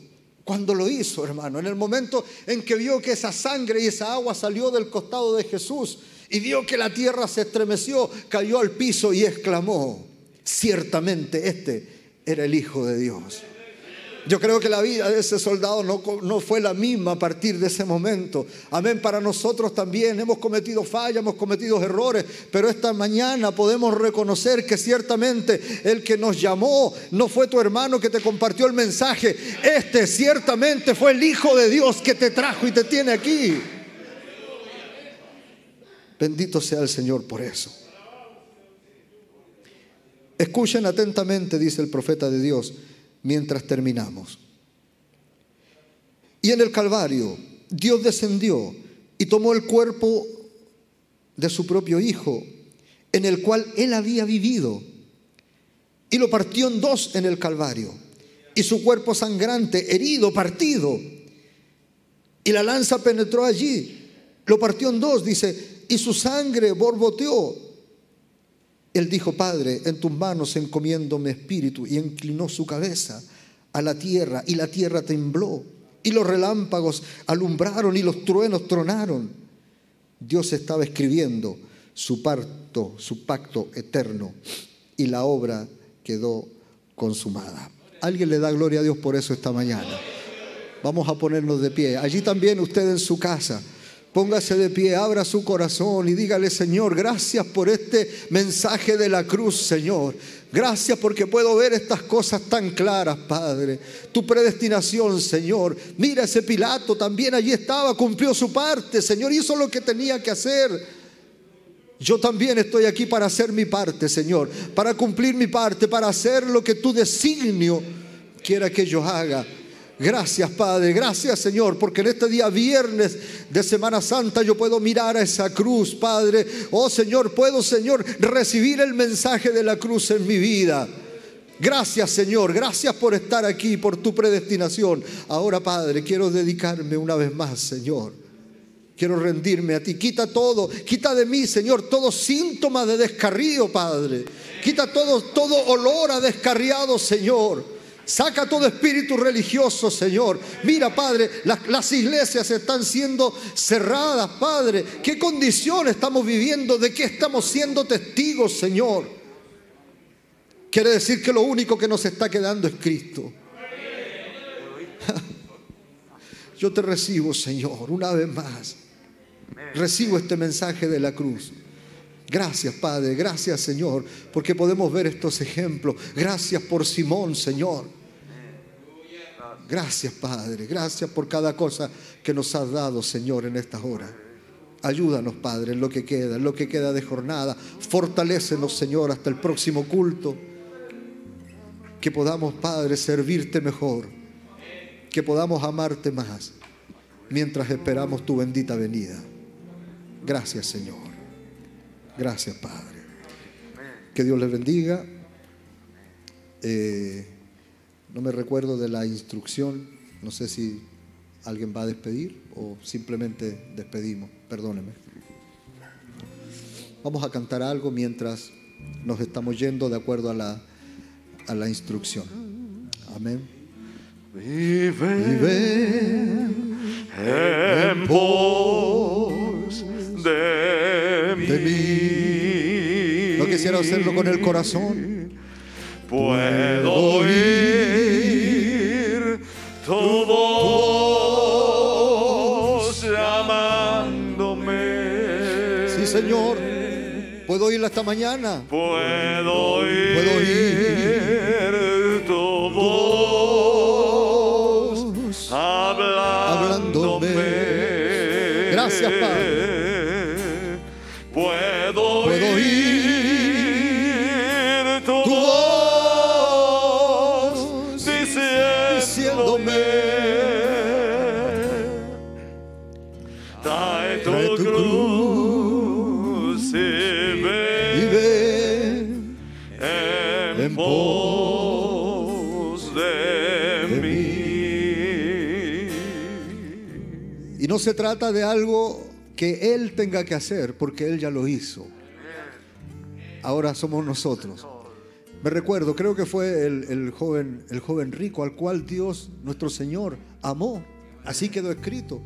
cuando lo hizo, hermano, en el momento en que vio que esa sangre y esa agua salió del costado de Jesús y vio que la tierra se estremeció, cayó al piso y exclamó, ciertamente este era el Hijo de Dios. Yo creo que la vida de ese soldado no, no, fue la misma a partir de ese momento. Amén. Para nosotros también hemos cometido fallas, hemos cometido errores, pero esta mañana podemos reconocer que ciertamente el que nos llamó no fue tu hermano que te compartió el mensaje. Este ciertamente fue el Hijo de Dios que te trajo y te tiene aquí. Bendito sea el Señor por eso. Escuchen atentamente, dice el profeta de Dios mientras terminamos. Y en el Calvario, Dios descendió y tomó el cuerpo de su propio Hijo, en el cual él había vivido, y lo partió en dos en el Calvario, y su cuerpo sangrante, herido, partido, y la lanza penetró allí, lo partió en dos, dice, y su sangre borboteó. Él dijo, Padre, en tus manos encomiendo mi espíritu, y inclinó su cabeza a la tierra, y la tierra tembló, y los relámpagos alumbraron, y los truenos tronaron. Dios estaba escribiendo su parto, su pacto eterno, y la obra quedó consumada. Alguien le da gloria a Dios por eso esta mañana. Vamos a ponernos de pie. Allí también usted en su casa. Póngase de pie, abra su corazón y dígale, Señor, gracias por este mensaje de la cruz, Señor. Gracias porque puedo ver estas cosas tan claras, Padre. Tu predestinación, Señor. Mira ese Pilato, también allí estaba, cumplió su parte, Señor, hizo lo que tenía que hacer. Yo también estoy aquí para hacer mi parte, Señor, para cumplir mi parte, para hacer lo que tu designio quiera que yo haga. Gracias Padre, gracias Señor, porque en este día viernes de Semana Santa yo puedo mirar a esa cruz, Padre. Oh Señor, puedo Señor recibir el mensaje de la cruz en mi vida. Gracias Señor, gracias por estar aquí, por tu predestinación. Ahora Padre, quiero dedicarme una vez más, Señor. Quiero rendirme a ti. Quita todo, quita de mí, Señor, todo síntoma de descarrío, Padre. Quita todo, todo olor a descarriado, Señor. Saca todo espíritu religioso, Señor. Mira, Padre, las, iglesias están siendo cerradas, Padre. ¿Qué condición estamos viviendo? ¿De qué estamos siendo testigos, Señor? Quiere decir que lo único que nos está quedando es Cristo. Yo te recibo, Señor, una vez más. Recibo este mensaje de la cruz. Gracias, Padre. Gracias, Señor, porque podemos ver estos ejemplos. Gracias por Simón, Señor. Gracias, Padre. Gracias por cada cosa que nos has dado, Señor, en estas horas. Ayúdanos, Padre, en lo que queda, en lo que queda de jornada. Fortalécenos, Señor, hasta el próximo culto. Que podamos, Padre, servirte mejor. Que podamos amarte más mientras esperamos tu bendita venida. Gracias, Señor. Gracias, Padre. Que Dios les bendiga. Eh, no me recuerdo de la instrucción, no sé si alguien va a despedir o simplemente despedimos, perdóneme. Vamos a cantar algo mientras nos estamos yendo de acuerdo a la, a la instrucción. Amén. Vive, en pos de, mí. No quisiera hacerlo con el corazón puedo oír Puedo oírla esta mañana. Puedo oír, Puedo oír tu voz hablándome. Gracias, Padre. No se trata de algo que Él tenga que hacer, porque Él ya lo hizo. Ahora somos nosotros. Me recuerdo, creo que fue el, joven, el joven rico al cual Dios, nuestro Señor, amó. Así quedó escrito.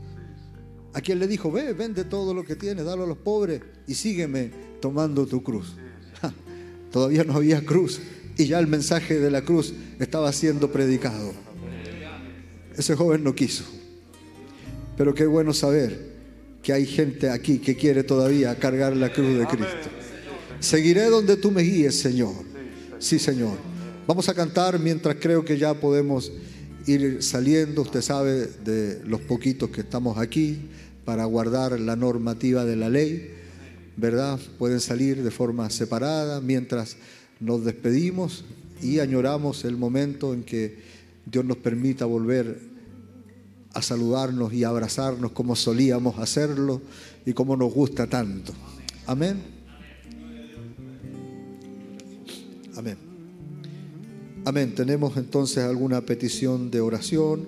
A quien le dijo, ve, vende todo lo que tienes, dalo a los pobres y sígueme tomando tu cruz. Todavía no había cruz y ya el mensaje de la cruz estaba siendo predicado. Ese joven no quiso. Pero qué bueno saber que hay gente aquí que quiere todavía cargar la cruz de Cristo. Seguiré donde tú me guíes, Señor. Sí, Señor. Vamos a cantar mientras creo que ya podemos ir saliendo. Usted sabe de los poquitos que estamos aquí para guardar la normativa de la ley, ¿verdad? Pueden salir de forma separada mientras nos despedimos y añoramos el momento en que Dios nos permita volver a saludarnos y abrazarnos como solíamos hacerlo y como nos gusta tanto. Amén. Amén. Amén. Tenemos entonces alguna petición de oración.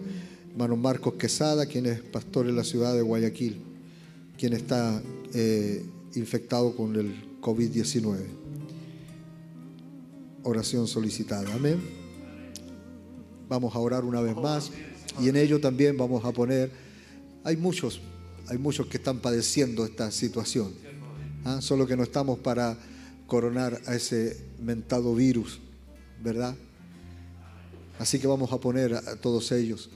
Hermano Marcos Quesada, quien es pastor en la ciudad de Guayaquil, quien está eh, infectado con el COVID-19. Oración solicitada. Amén. Vamos a orar una vez más y en ello también vamos a poner, hay muchos, hay muchos que están padeciendo esta situación, ¿ah? solo que no estamos para coronar a ese mentado virus, ¿verdad? Así que vamos a poner a todos ellos,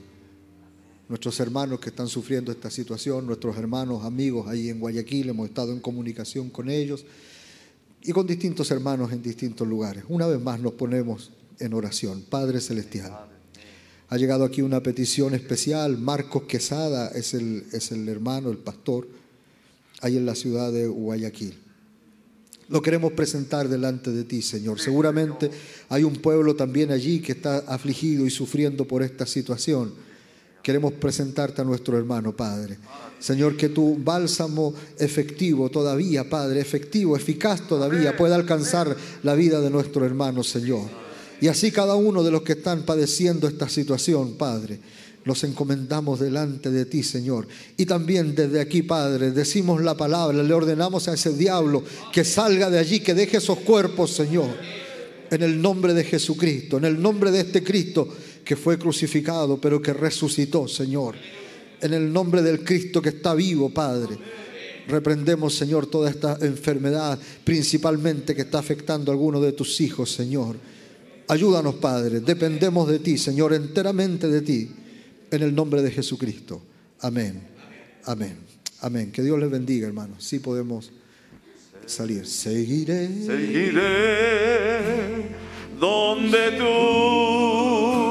nuestros hermanos que están sufriendo esta situación, nuestros hermanos, amigos ahí en Guayaquil, hemos estado en comunicación con ellos y con distintos hermanos en distintos lugares. Una vez más nos ponemos en oración. Padre Celestial, ha llegado aquí una petición especial. Marcos Quesada es el, es el hermano, el pastor, ahí en la ciudad de Guayaquil. Lo queremos presentar delante de ti, Señor. Seguramente hay un pueblo también allí que está afligido y sufriendo por esta situación. Queremos presentarte a nuestro hermano, Padre. Señor, que tu bálsamo efectivo todavía, Padre, efectivo, eficaz todavía, pueda alcanzar la vida de nuestro hermano, Señor. Y así cada uno de los que están padeciendo esta situación, Padre, los encomendamos delante de ti, Señor. Y también desde aquí, Padre, decimos la palabra, le ordenamos a ese diablo que salga de allí, que deje esos cuerpos, Señor. En el nombre de Jesucristo, en el nombre de este Cristo que fue crucificado, pero que resucitó, Señor. En el nombre del Cristo que está vivo, Padre. Reprendemos, Señor, toda esta enfermedad, principalmente que está afectando a algunos de tus hijos, Señor. Ayúdanos, Padre. Dependemos de ti, Señor, enteramente de ti en el nombre de Jesucristo. Amén. Amén. Amén. Que Dios les bendiga, hermanos. Sí podemos salir. Seguiré. Seguiré donde tú